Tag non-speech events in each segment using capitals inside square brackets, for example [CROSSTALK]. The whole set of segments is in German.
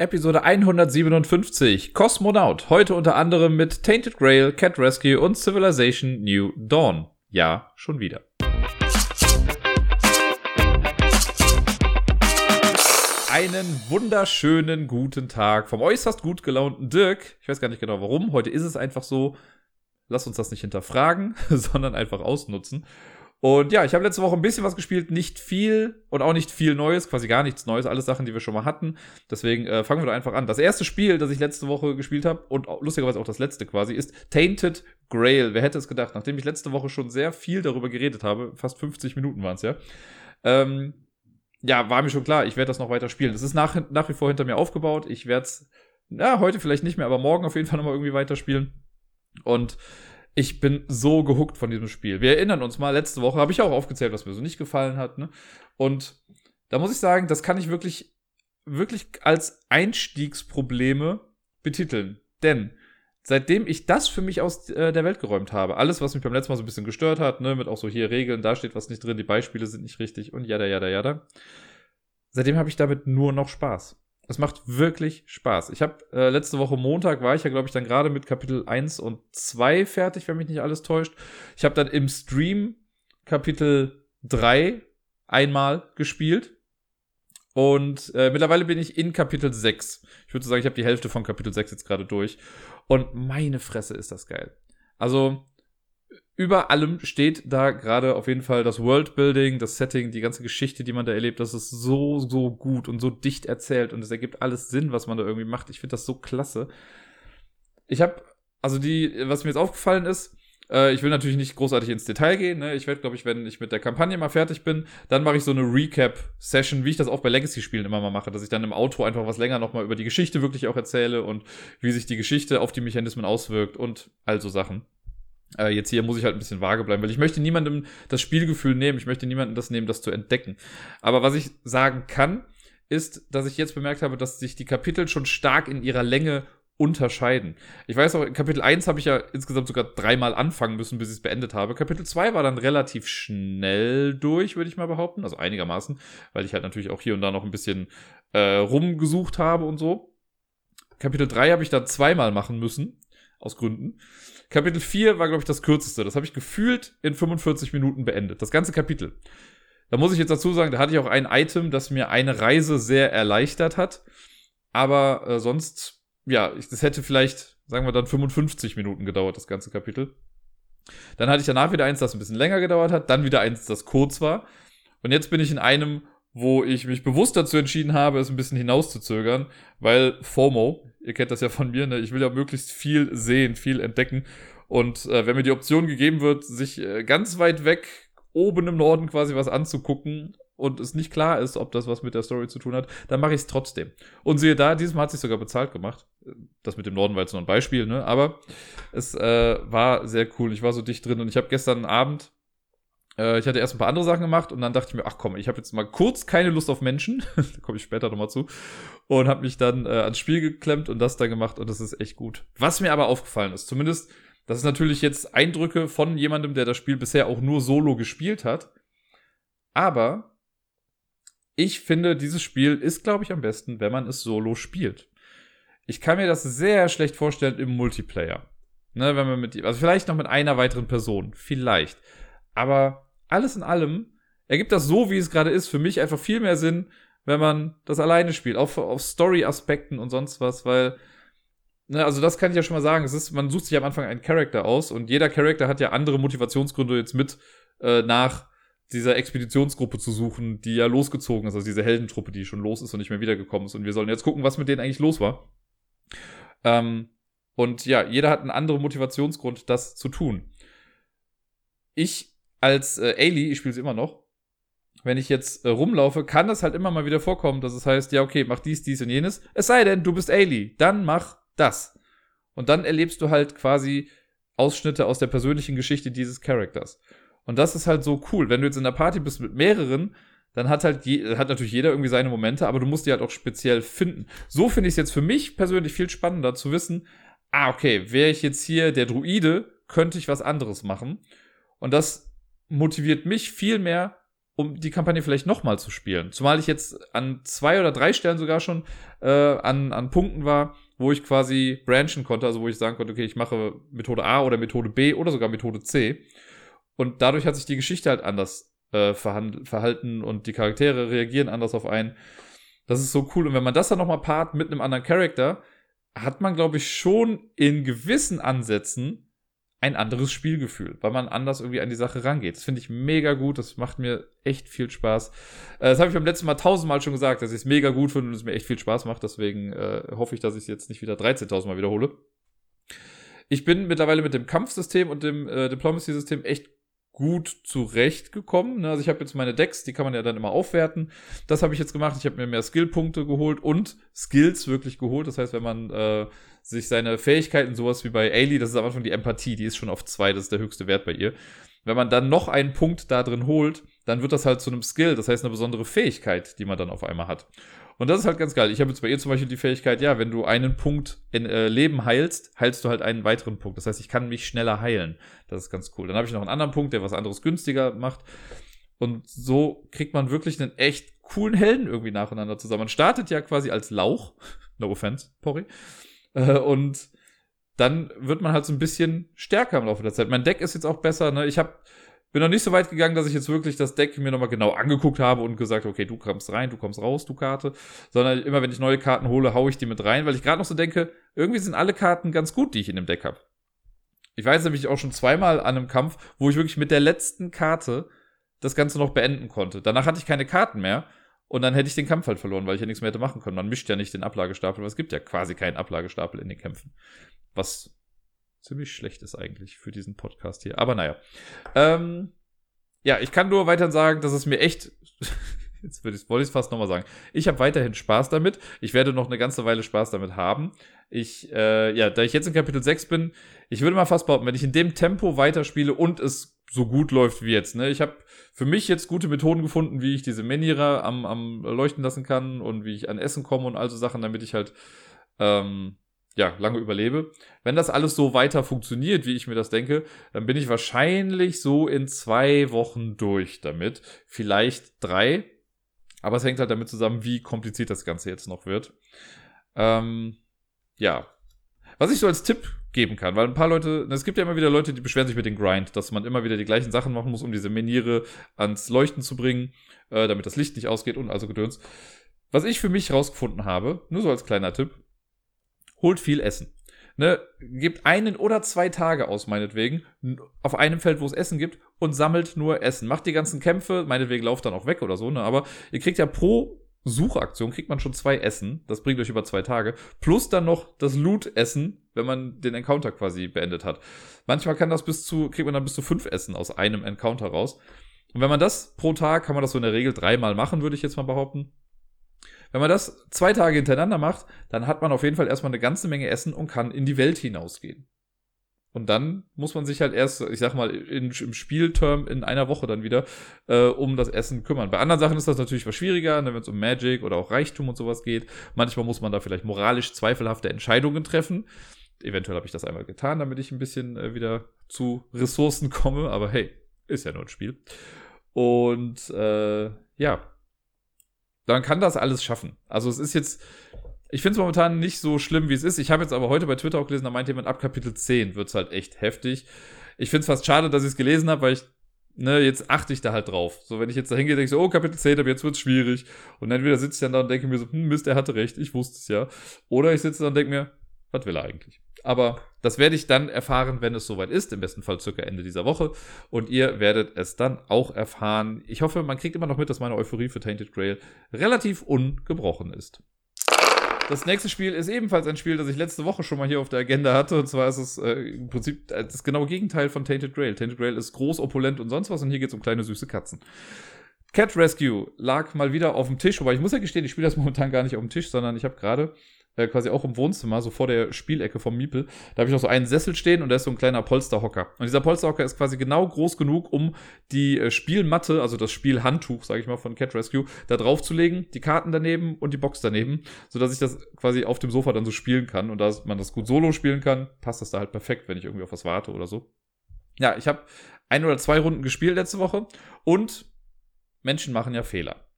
Episode 157, Kosmonaut. Heute unter anderem mit Tainted Grail, Cat Rescue und Civilization New Dawn. Ja, schon wieder. Einen wunderschönen guten Tag vom äußerst gut gelaunten Dirk. Ich weiß gar nicht genau warum. Heute ist es einfach so. Lass uns das nicht hinterfragen, [LAUGHS] sondern einfach ausnutzen. Und ja, ich habe letzte Woche ein bisschen was gespielt, nicht viel und auch nicht viel Neues, quasi gar nichts Neues, alles Sachen, die wir schon mal hatten. Deswegen äh, fangen wir doch einfach an. Das erste Spiel, das ich letzte Woche gespielt habe und lustigerweise auch das letzte quasi, ist Tainted Grail. Wer hätte es gedacht, nachdem ich letzte Woche schon sehr viel darüber geredet habe, fast 50 Minuten waren es ja. Ähm, ja, war mir schon klar, ich werde das noch weiter spielen. Es ist nach, nach wie vor hinter mir aufgebaut. Ich werde es, ja, heute vielleicht nicht mehr, aber morgen auf jeden Fall nochmal irgendwie weiterspielen. Und ich bin so gehuckt von diesem Spiel. Wir erinnern uns mal, letzte Woche habe ich auch aufgezählt, was mir so nicht gefallen hat. Ne? Und da muss ich sagen, das kann ich wirklich, wirklich als Einstiegsprobleme betiteln. Denn seitdem ich das für mich aus äh, der Welt geräumt habe, alles, was mich beim letzten Mal so ein bisschen gestört hat, ne, mit auch so hier Regeln, da steht was nicht drin, die Beispiele sind nicht richtig und jada, jada, jada. Seitdem habe ich damit nur noch Spaß. Es macht wirklich Spaß. Ich habe äh, letzte Woche Montag war ich ja, glaube ich, dann gerade mit Kapitel 1 und 2 fertig, wenn mich nicht alles täuscht. Ich habe dann im Stream Kapitel 3 einmal gespielt. Und äh, mittlerweile bin ich in Kapitel 6. Ich würde sagen, ich habe die Hälfte von Kapitel 6 jetzt gerade durch. Und meine Fresse ist das geil. Also, über allem steht da gerade auf jeden Fall das Worldbuilding, das Setting, die ganze Geschichte, die man da erlebt. Das ist so, so gut und so dicht erzählt und es ergibt alles Sinn, was man da irgendwie macht. Ich finde das so klasse. Ich habe, also die, was mir jetzt aufgefallen ist, äh, ich will natürlich nicht großartig ins Detail gehen. Ne? Ich werde, glaube ich, wenn ich mit der Kampagne mal fertig bin, dann mache ich so eine Recap-Session, wie ich das auch bei Legacy-Spielen immer mal mache, dass ich dann im Auto einfach was länger nochmal über die Geschichte wirklich auch erzähle und wie sich die Geschichte auf die Mechanismen auswirkt und all so Sachen. Äh, jetzt hier muss ich halt ein bisschen vage bleiben, weil ich möchte niemandem das Spielgefühl nehmen, ich möchte niemandem das nehmen, das zu entdecken. Aber was ich sagen kann, ist, dass ich jetzt bemerkt habe, dass sich die Kapitel schon stark in ihrer Länge unterscheiden. Ich weiß auch, in Kapitel 1 habe ich ja insgesamt sogar dreimal anfangen müssen, bis ich es beendet habe. Kapitel 2 war dann relativ schnell durch, würde ich mal behaupten. Also einigermaßen, weil ich halt natürlich auch hier und da noch ein bisschen äh, rumgesucht habe und so. Kapitel 3 habe ich dann zweimal machen müssen, aus Gründen. Kapitel 4 war, glaube ich, das kürzeste. Das habe ich gefühlt in 45 Minuten beendet. Das ganze Kapitel. Da muss ich jetzt dazu sagen, da hatte ich auch ein Item, das mir eine Reise sehr erleichtert hat. Aber äh, sonst, ja, ich, das hätte vielleicht, sagen wir dann, 55 Minuten gedauert, das ganze Kapitel. Dann hatte ich danach wieder eins, das ein bisschen länger gedauert hat. Dann wieder eins, das kurz war. Und jetzt bin ich in einem, wo ich mich bewusst dazu entschieden habe, es ein bisschen hinauszuzögern, weil FOMO, ihr kennt das ja von mir, ne? ich will ja möglichst viel sehen, viel entdecken. Und äh, wenn mir die Option gegeben wird, sich äh, ganz weit weg oben im Norden quasi was anzugucken und es nicht klar ist, ob das was mit der Story zu tun hat, dann mache ich es trotzdem. Und siehe da, diesmal hat sich sogar bezahlt gemacht. Das mit dem Norden war jetzt nur ein Beispiel, ne? Aber es äh, war sehr cool. Ich war so dicht drin und ich habe gestern Abend äh, ich hatte erst ein paar andere Sachen gemacht und dann dachte ich mir, ach komm, ich habe jetzt mal kurz keine Lust auf Menschen. [LAUGHS] da komme ich später nochmal zu. Und habe mich dann äh, ans Spiel geklemmt und das da gemacht und das ist echt gut. Was mir aber aufgefallen ist, zumindest, das ist natürlich jetzt Eindrücke von jemandem, der das Spiel bisher auch nur solo gespielt hat. Aber ich finde, dieses Spiel ist, glaube ich, am besten, wenn man es solo spielt. Ich kann mir das sehr schlecht vorstellen im Multiplayer. Ne, wenn man mit, also vielleicht noch mit einer weiteren Person. Vielleicht. Aber alles in allem ergibt das so, wie es gerade ist, für mich einfach viel mehr Sinn, wenn man das alleine spielt, auch auf Story-Aspekten und sonst was, weil, ne, also das kann ich ja schon mal sagen, es ist, man sucht sich am Anfang einen Charakter aus und jeder Charakter hat ja andere Motivationsgründe jetzt mit äh, nach dieser Expeditionsgruppe zu suchen, die ja losgezogen ist, also diese Heldentruppe, die schon los ist und nicht mehr wiedergekommen ist und wir sollen jetzt gucken, was mit denen eigentlich los war. Ähm, und ja, jeder hat einen anderen Motivationsgrund, das zu tun. Ich als äh, Ailey, ich spiele sie immer noch, wenn ich jetzt äh, rumlaufe, kann das halt immer mal wieder vorkommen, dass es heißt, ja, okay, mach dies, dies und jenes. Es sei denn, du bist Ailey, dann mach das. Und dann erlebst du halt quasi Ausschnitte aus der persönlichen Geschichte dieses Charakters. Und das ist halt so cool. Wenn du jetzt in der Party bist mit mehreren, dann hat halt je, hat natürlich jeder irgendwie seine Momente, aber du musst die halt auch speziell finden. So finde ich es jetzt für mich persönlich viel spannender zu wissen, ah, okay, wäre ich jetzt hier der Druide, könnte ich was anderes machen. Und das motiviert mich viel mehr, um die Kampagne vielleicht nochmal zu spielen. Zumal ich jetzt an zwei oder drei Stellen sogar schon äh, an, an Punkten war, wo ich quasi branchen konnte, also wo ich sagen konnte, okay, ich mache Methode A oder Methode B oder sogar Methode C. Und dadurch hat sich die Geschichte halt anders äh, verhalten und die Charaktere reagieren anders auf einen. Das ist so cool. Und wenn man das dann nochmal paart mit einem anderen Charakter, hat man, glaube ich, schon in gewissen Ansätzen ein anderes Spielgefühl, weil man anders irgendwie an die Sache rangeht. Das finde ich mega gut, das macht mir echt viel Spaß. Äh, das habe ich beim letzten Mal tausendmal schon gesagt, dass ich es mega gut finde und es mir echt viel Spaß macht. Deswegen äh, hoffe ich, dass ich es jetzt nicht wieder 13.000 Mal wiederhole. Ich bin mittlerweile mit dem Kampfsystem und dem äh, Diplomacy-System echt gut zurechtgekommen. Ne? Also ich habe jetzt meine Decks, die kann man ja dann immer aufwerten. Das habe ich jetzt gemacht. Ich habe mir mehr Skillpunkte geholt und Skills wirklich geholt. Das heißt, wenn man äh, sich seine Fähigkeiten, sowas wie bei Ailey, das ist am Anfang die Empathie, die ist schon auf zwei, das ist der höchste Wert bei ihr. Wenn man dann noch einen Punkt da drin holt, dann wird das halt zu einem Skill, das heißt eine besondere Fähigkeit, die man dann auf einmal hat. Und das ist halt ganz geil. Ich habe jetzt bei ihr zum Beispiel die Fähigkeit, ja, wenn du einen Punkt in äh, Leben heilst, heilst du halt einen weiteren Punkt. Das heißt, ich kann mich schneller heilen. Das ist ganz cool. Dann habe ich noch einen anderen Punkt, der was anderes günstiger macht. Und so kriegt man wirklich einen echt coolen Helden irgendwie nacheinander zusammen. Man startet ja quasi als Lauch. [LAUGHS] No offense, Pori. Äh, und dann wird man halt so ein bisschen stärker im Laufe der Zeit. Mein Deck ist jetzt auch besser. Ne? Ich hab, bin noch nicht so weit gegangen, dass ich jetzt wirklich das Deck mir nochmal genau angeguckt habe und gesagt, okay, du kommst rein, du kommst raus, du Karte. Sondern immer, wenn ich neue Karten hole, haue ich die mit rein, weil ich gerade noch so denke, irgendwie sind alle Karten ganz gut, die ich in dem Deck habe. Ich weiß nämlich auch schon zweimal an einem Kampf, wo ich wirklich mit der letzten Karte das Ganze noch beenden konnte. Danach hatte ich keine Karten mehr und dann hätte ich den Kampf halt verloren, weil ich ja nichts mehr hätte machen können. Man mischt ja nicht den Ablagestapel, weil es gibt ja quasi keinen Ablagestapel in den Kämpfen. Was ziemlich schlecht ist eigentlich für diesen Podcast hier. Aber naja. Ähm, ja, ich kann nur weiter sagen, dass es mir echt. [LAUGHS] Jetzt wollte ich es fast nochmal sagen. Ich habe weiterhin Spaß damit. Ich werde noch eine ganze Weile Spaß damit haben. Ich, äh, ja, da ich jetzt in Kapitel 6 bin, ich würde mal fast behaupten, wenn ich in dem Tempo weiterspiele und es so gut läuft wie jetzt, ne, ich habe für mich jetzt gute Methoden gefunden, wie ich diese Menira am, am leuchten lassen kann und wie ich an Essen komme und all so Sachen, damit ich halt ähm, ja, lange überlebe. Wenn das alles so weiter funktioniert, wie ich mir das denke, dann bin ich wahrscheinlich so in zwei Wochen durch damit. Vielleicht drei. Aber es hängt halt damit zusammen, wie kompliziert das Ganze jetzt noch wird. Ähm, ja. Was ich so als Tipp geben kann, weil ein paar Leute, es gibt ja immer wieder Leute, die beschweren sich mit dem Grind, dass man immer wieder die gleichen Sachen machen muss, um diese Meniere ans Leuchten zu bringen, äh, damit das Licht nicht ausgeht und also Gedöns. Was ich für mich rausgefunden habe, nur so als kleiner Tipp, holt viel Essen. Ne, gebt einen oder zwei Tage aus, meinetwegen, auf einem Feld, wo es Essen gibt, und sammelt nur Essen. Macht die ganzen Kämpfe, meinetwegen lauft dann auch weg oder so, ne? Aber ihr kriegt ja pro Suchaktion kriegt man schon zwei Essen. Das bringt euch über zwei Tage. Plus dann noch das Loot-Essen, wenn man den Encounter quasi beendet hat. Manchmal kann das bis zu, kriegt man dann bis zu fünf Essen aus einem Encounter raus. Und wenn man das pro Tag, kann man das so in der Regel dreimal machen, würde ich jetzt mal behaupten. Wenn man das zwei Tage hintereinander macht, dann hat man auf jeden Fall erstmal eine ganze Menge Essen und kann in die Welt hinausgehen. Und dann muss man sich halt erst, ich sag mal, in, im Spielterm in einer Woche dann wieder äh, um das Essen kümmern. Bei anderen Sachen ist das natürlich was schwieriger, ne, wenn es um Magic oder auch Reichtum und sowas geht. Manchmal muss man da vielleicht moralisch zweifelhafte Entscheidungen treffen. Eventuell habe ich das einmal getan, damit ich ein bisschen äh, wieder zu Ressourcen komme. Aber hey, ist ja nur ein Spiel. Und äh, ja, dann kann das alles schaffen. Also es ist jetzt, ich finde es momentan nicht so schlimm, wie es ist. Ich habe jetzt aber heute bei Twitter auch gelesen, da meint jemand, ab Kapitel 10 wird es halt echt heftig. Ich finde es fast schade, dass ich es gelesen habe, weil ich, ne, jetzt achte ich da halt drauf. So, wenn ich jetzt da hingehe, denke ich so, oh, Kapitel 10, aber jetzt wird es schwierig. Und entweder sitze ich dann da und denke mir so, hm, Mist, er hatte recht, ich wusste es ja. Oder ich sitze da und denke mir, was will er eigentlich? Aber das werde ich dann erfahren, wenn es soweit ist, im besten Fall circa Ende dieser Woche. Und ihr werdet es dann auch erfahren. Ich hoffe, man kriegt immer noch mit, dass meine Euphorie für Tainted Grail relativ ungebrochen ist. Das nächste Spiel ist ebenfalls ein Spiel, das ich letzte Woche schon mal hier auf der Agenda hatte. Und zwar ist es äh, im Prinzip das genaue Gegenteil von Tainted Grail. Tainted Grail ist groß, opulent und sonst was. Und hier geht es um kleine süße Katzen. Cat Rescue lag mal wieder auf dem Tisch, wobei ich muss ja gestehen, ich spiele das [LAUGHS] momentan gar nicht auf dem Tisch, sondern ich habe gerade äh, quasi auch im Wohnzimmer, so vor der Spielecke vom Miepel, da habe ich noch so einen Sessel stehen und da ist so ein kleiner Polsterhocker. Und dieser Polsterhocker ist quasi genau groß genug, um die äh, Spielmatte, also das Spielhandtuch, sage ich mal, von Cat Rescue, da drauf zu legen, die Karten daneben und die Box daneben, sodass ich das quasi auf dem Sofa dann so spielen kann. Und da man das gut solo spielen kann, passt das da halt perfekt, wenn ich irgendwie auf was warte oder so. Ja, ich habe ein oder zwei Runden gespielt letzte Woche und Menschen machen ja Fehler.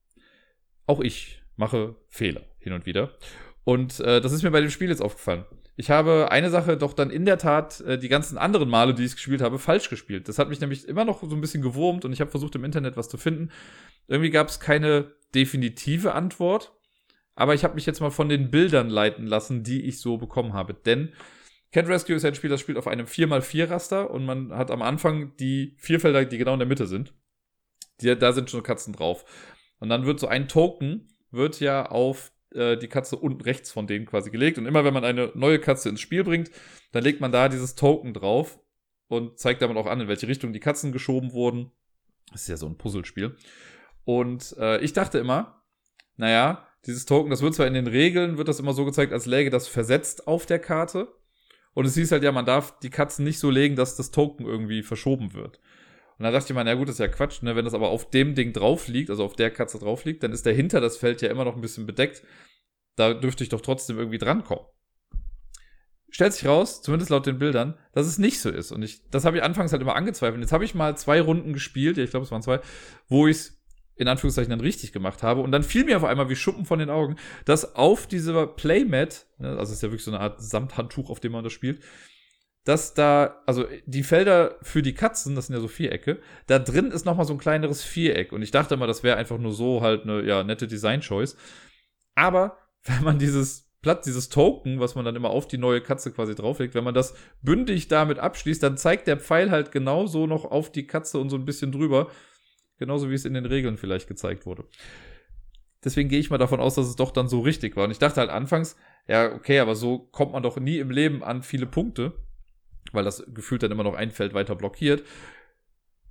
Auch ich mache Fehler hin und wieder. Und äh, das ist mir bei dem Spiel jetzt aufgefallen. Ich habe eine Sache doch dann in der Tat äh, die ganzen anderen Male, die ich gespielt habe, falsch gespielt. Das hat mich nämlich immer noch so ein bisschen gewurmt und ich habe versucht im Internet was zu finden. Irgendwie gab es keine definitive Antwort, aber ich habe mich jetzt mal von den Bildern leiten lassen, die ich so bekommen habe. Denn Cat Rescue ist ein Spiel, das spielt auf einem 4x4-Raster und man hat am Anfang die vier Felder, die genau in der Mitte sind. Die, da sind schon Katzen drauf. Und dann wird so ein Token, wird ja auf äh, die Katze unten rechts von denen quasi gelegt. Und immer wenn man eine neue Katze ins Spiel bringt, dann legt man da dieses Token drauf und zeigt damit auch an, in welche Richtung die Katzen geschoben wurden. Das ist ja so ein Puzzlespiel. Und äh, ich dachte immer, naja, dieses Token, das wird zwar in den Regeln, wird das immer so gezeigt, als läge das versetzt auf der Karte. Und es hieß halt ja, man darf die Katzen nicht so legen, dass das Token irgendwie verschoben wird. Und dann dachte ich mir, na gut, das ist ja Quatsch, ne? Wenn das aber auf dem Ding drauf liegt, also auf der Katze drauf liegt, dann ist dahinter das Feld ja immer noch ein bisschen bedeckt. Da dürfte ich doch trotzdem irgendwie drankommen. Stellt sich raus, zumindest laut den Bildern, dass es nicht so ist. Und ich, das habe ich anfangs halt immer angezweifelt. Jetzt habe ich mal zwei Runden gespielt, ja, ich glaube, es waren zwei, wo ich es in Anführungszeichen dann richtig gemacht habe. Und dann fiel mir auf einmal wie Schuppen von den Augen, dass auf dieser Playmat, ne, also es ist ja wirklich so eine Art Samthandtuch, auf dem man das spielt, dass da, also die Felder für die Katzen, das sind ja so Vierecke, da drin ist nochmal so ein kleineres Viereck. Und ich dachte immer, das wäre einfach nur so halt eine ja, nette Design-Choice. Aber [LAUGHS] wenn man dieses Platz, dieses Token, was man dann immer auf die neue Katze quasi drauflegt, wenn man das bündig damit abschließt, dann zeigt der Pfeil halt genauso noch auf die Katze und so ein bisschen drüber. Genauso wie es in den Regeln vielleicht gezeigt wurde. Deswegen gehe ich mal davon aus, dass es doch dann so richtig war. Und ich dachte halt anfangs, ja, okay, aber so kommt man doch nie im Leben an viele Punkte weil das gefühlt dann immer noch ein Feld weiter blockiert.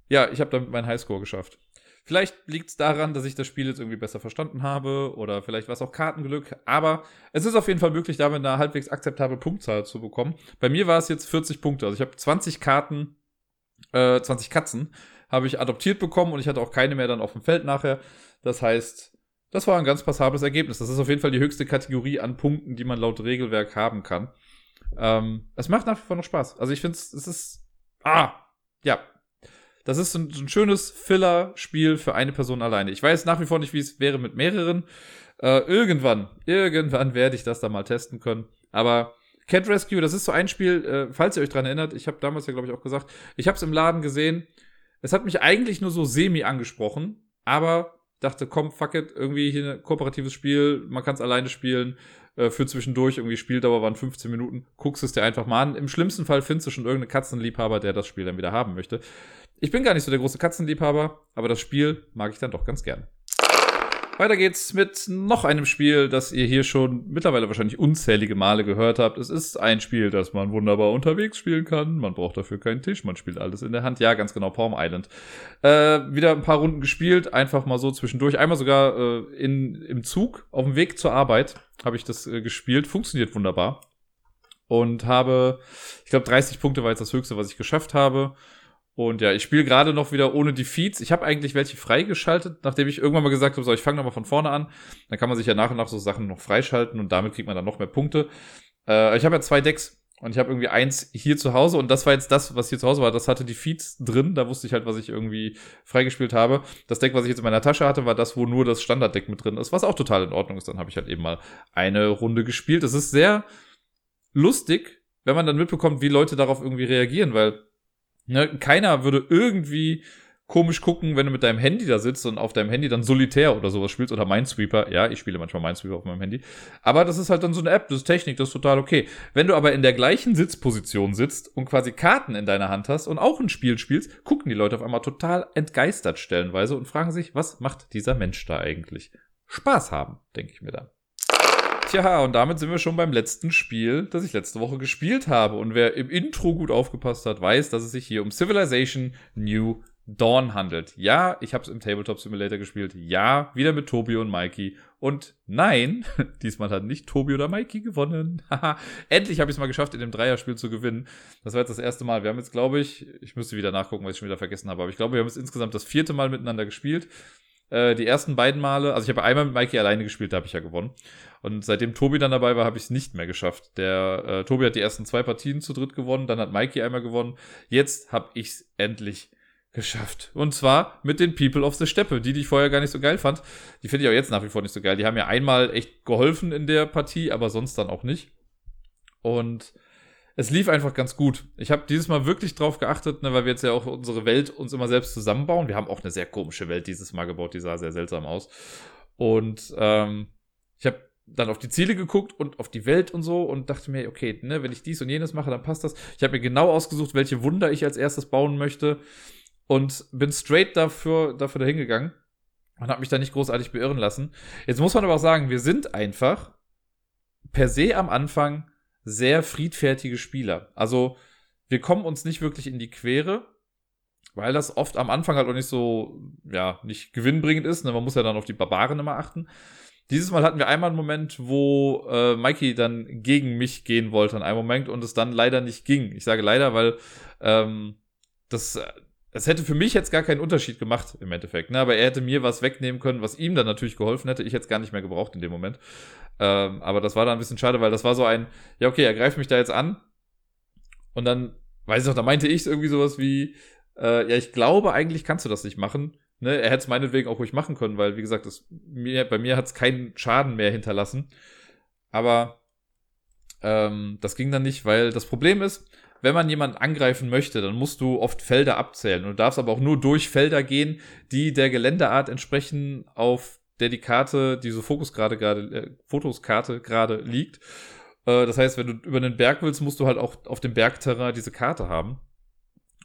Ja, ich habe damit meinen Highscore geschafft. Vielleicht liegt es daran, dass ich das Spiel jetzt irgendwie besser verstanden habe oder vielleicht war es auch Kartenglück, aber es ist auf jeden Fall möglich, damit eine halbwegs akzeptable Punktzahl zu bekommen. Bei mir war es jetzt 40 Punkte, also ich habe 20 Karten, äh, 20 Katzen habe ich adoptiert bekommen und ich hatte auch keine mehr dann auf dem Feld nachher. Das heißt, das war ein ganz passables Ergebnis. Das ist auf jeden Fall die höchste Kategorie an Punkten, die man laut Regelwerk haben kann. Ähm, es macht nach wie vor noch Spaß. Also ich finde es, es ist, ah, ja. Das ist so ein, ein schönes Filler-Spiel für eine Person alleine. Ich weiß nach wie vor nicht, wie es wäre mit mehreren. Äh, irgendwann, irgendwann werde ich das da mal testen können. Aber Cat Rescue, das ist so ein Spiel, äh, falls ihr euch dran erinnert, ich habe damals ja, glaube ich, auch gesagt, ich habe es im Laden gesehen. Es hat mich eigentlich nur so semi angesprochen, aber dachte, komm, fuck it, irgendwie hier ein kooperatives Spiel, man kann es alleine spielen äh, für zwischendurch, irgendwie Spieldauer waren 15 Minuten, guckst es dir einfach mal an. Im schlimmsten Fall findest du schon irgendeinen Katzenliebhaber, der das Spiel dann wieder haben möchte. Ich bin gar nicht so der große Katzenliebhaber, aber das Spiel mag ich dann doch ganz gern. Weiter geht's mit noch einem Spiel, das ihr hier schon mittlerweile wahrscheinlich unzählige Male gehört habt. Es ist ein Spiel, das man wunderbar unterwegs spielen kann. Man braucht dafür keinen Tisch, man spielt alles in der Hand. Ja, ganz genau, Palm Island. Äh, wieder ein paar Runden gespielt, einfach mal so zwischendurch. Einmal sogar äh, in, im Zug, auf dem Weg zur Arbeit habe ich das äh, gespielt. Funktioniert wunderbar. Und habe, ich glaube, 30 Punkte war jetzt das Höchste, was ich geschafft habe. Und ja, ich spiele gerade noch wieder ohne die Feeds. Ich habe eigentlich welche freigeschaltet, nachdem ich irgendwann mal gesagt habe, so, ich fange nochmal von vorne an. Dann kann man sich ja nach und nach so Sachen noch freischalten und damit kriegt man dann noch mehr Punkte. Äh, ich habe ja zwei Decks und ich habe irgendwie eins hier zu Hause und das war jetzt das, was hier zu Hause war. Das hatte die Feeds drin. Da wusste ich halt, was ich irgendwie freigespielt habe. Das Deck, was ich jetzt in meiner Tasche hatte, war das, wo nur das Standarddeck mit drin ist, was auch total in Ordnung ist. Dann habe ich halt eben mal eine Runde gespielt. Es ist sehr lustig, wenn man dann mitbekommt, wie Leute darauf irgendwie reagieren, weil Ne, keiner würde irgendwie komisch gucken, wenn du mit deinem Handy da sitzt und auf deinem Handy dann Solitär oder sowas spielst oder Minesweeper. Ja, ich spiele manchmal Minesweeper auf meinem Handy. Aber das ist halt dann so eine App, das ist Technik, das ist total okay. Wenn du aber in der gleichen Sitzposition sitzt und quasi Karten in deiner Hand hast und auch ein Spiel spielst, gucken die Leute auf einmal total entgeistert stellenweise und fragen sich, was macht dieser Mensch da eigentlich? Spaß haben, denke ich mir dann. Tja, und damit sind wir schon beim letzten Spiel, das ich letzte Woche gespielt habe. Und wer im Intro gut aufgepasst hat, weiß, dass es sich hier um Civilization New Dawn handelt. Ja, ich habe es im Tabletop Simulator gespielt. Ja, wieder mit Tobi und Mikey. Und nein, [LAUGHS] diesmal hat nicht Tobi oder Mikey gewonnen. [LAUGHS] Endlich habe ich es mal geschafft, in dem Dreierspiel zu gewinnen. Das war jetzt das erste Mal. Wir haben jetzt, glaube ich, ich müsste wieder nachgucken, was ich schon wieder vergessen habe, aber ich glaube, wir haben jetzt insgesamt das vierte Mal miteinander gespielt. Äh, die ersten beiden Male, also ich habe einmal mit Mikey alleine gespielt, da habe ich ja gewonnen. Und seitdem Tobi dann dabei war, habe ich es nicht mehr geschafft. Der äh, Tobi hat die ersten zwei Partien zu dritt gewonnen, dann hat Mikey einmal gewonnen. Jetzt habe ich es endlich geschafft. Und zwar mit den People of the Steppe, die, die ich vorher gar nicht so geil fand. Die finde ich auch jetzt nach wie vor nicht so geil. Die haben ja einmal echt geholfen in der Partie, aber sonst dann auch nicht. Und es lief einfach ganz gut. Ich habe dieses Mal wirklich drauf geachtet, ne, weil wir jetzt ja auch unsere Welt uns immer selbst zusammenbauen. Wir haben auch eine sehr komische Welt dieses Mal gebaut, die sah sehr seltsam aus. Und ähm, ich habe dann auf die Ziele geguckt und auf die Welt und so und dachte mir, okay, ne, wenn ich dies und jenes mache, dann passt das. Ich habe mir genau ausgesucht, welche Wunder ich als erstes bauen möchte und bin straight dafür, dafür dahin gegangen und habe mich da nicht großartig beirren lassen. Jetzt muss man aber auch sagen, wir sind einfach per se am Anfang sehr friedfertige Spieler. Also wir kommen uns nicht wirklich in die Quere, weil das oft am Anfang halt auch nicht so, ja, nicht gewinnbringend ist. Ne? Man muss ja dann auf die Barbaren immer achten. Dieses Mal hatten wir einmal einen Moment, wo äh, Mikey dann gegen mich gehen wollte an einem Moment und es dann leider nicht ging. Ich sage leider, weil ähm, das, es hätte für mich jetzt gar keinen Unterschied gemacht im Endeffekt. Ne? Aber er hätte mir was wegnehmen können, was ihm dann natürlich geholfen hätte. Ich hätte es gar nicht mehr gebraucht in dem Moment. Ähm, aber das war dann ein bisschen schade, weil das war so ein, ja okay, er greift mich da jetzt an. Und dann, weiß ich noch, da meinte ich irgendwie sowas wie, äh, ja, ich glaube, eigentlich kannst du das nicht machen. Ne, er hätte es meinetwegen auch ruhig machen können, weil, wie gesagt, das, mir, bei mir hat es keinen Schaden mehr hinterlassen. Aber ähm, das ging dann nicht, weil das Problem ist, wenn man jemanden angreifen möchte, dann musst du oft Felder abzählen. Du darfst aber auch nur durch Felder gehen, die der Geländeart entsprechen, auf der die Karte, diese Fokuskarte gerade, äh, Fotoskarte gerade liegt. Äh, das heißt, wenn du über einen Berg willst, musst du halt auch auf dem Bergterrain diese Karte haben.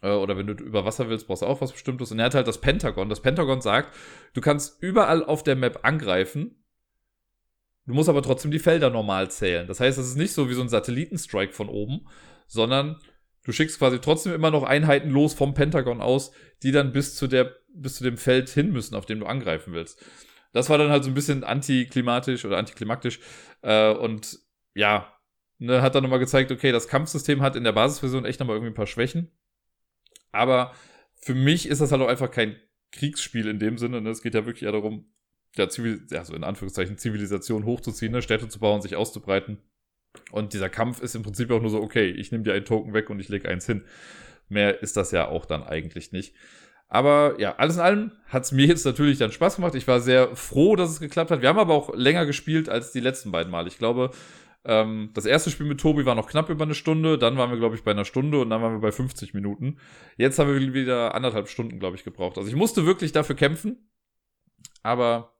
Äh, oder wenn du über Wasser willst, brauchst du auch was Bestimmtes. Und er hat halt das Pentagon. Das Pentagon sagt, du kannst überall auf der Map angreifen. Du musst aber trotzdem die Felder normal zählen. Das heißt, es ist nicht so wie so ein Satellitenstrike von oben, sondern du schickst quasi trotzdem immer noch Einheiten los vom Pentagon aus, die dann bis zu der, bis zu dem Feld hin müssen, auf dem du angreifen willst. Das war dann halt so ein bisschen antiklimatisch oder antiklimaktisch. Äh, und ja, ne, hat dann nochmal gezeigt, okay, das Kampfsystem hat in der Basisversion echt nochmal irgendwie ein paar Schwächen. Aber für mich ist das halt auch einfach kein Kriegsspiel in dem Sinne. Ne? Es geht ja wirklich eher darum, ja, Zivil ja, so in Anführungszeichen Zivilisation hochzuziehen, ne? Städte zu bauen, sich auszubreiten. Und dieser Kampf ist im Prinzip auch nur so, okay, ich nehme dir einen Token weg und ich lege eins hin. Mehr ist das ja auch dann eigentlich nicht. Aber ja, alles in allem hat es mir jetzt natürlich dann Spaß gemacht. Ich war sehr froh, dass es geklappt hat. Wir haben aber auch länger gespielt als die letzten beiden Mal. Ich glaube, ähm, das erste Spiel mit Tobi war noch knapp über eine Stunde, dann waren wir, glaube ich, bei einer Stunde und dann waren wir bei 50 Minuten. Jetzt haben wir wieder anderthalb Stunden, glaube ich, gebraucht. Also ich musste wirklich dafür kämpfen. Aber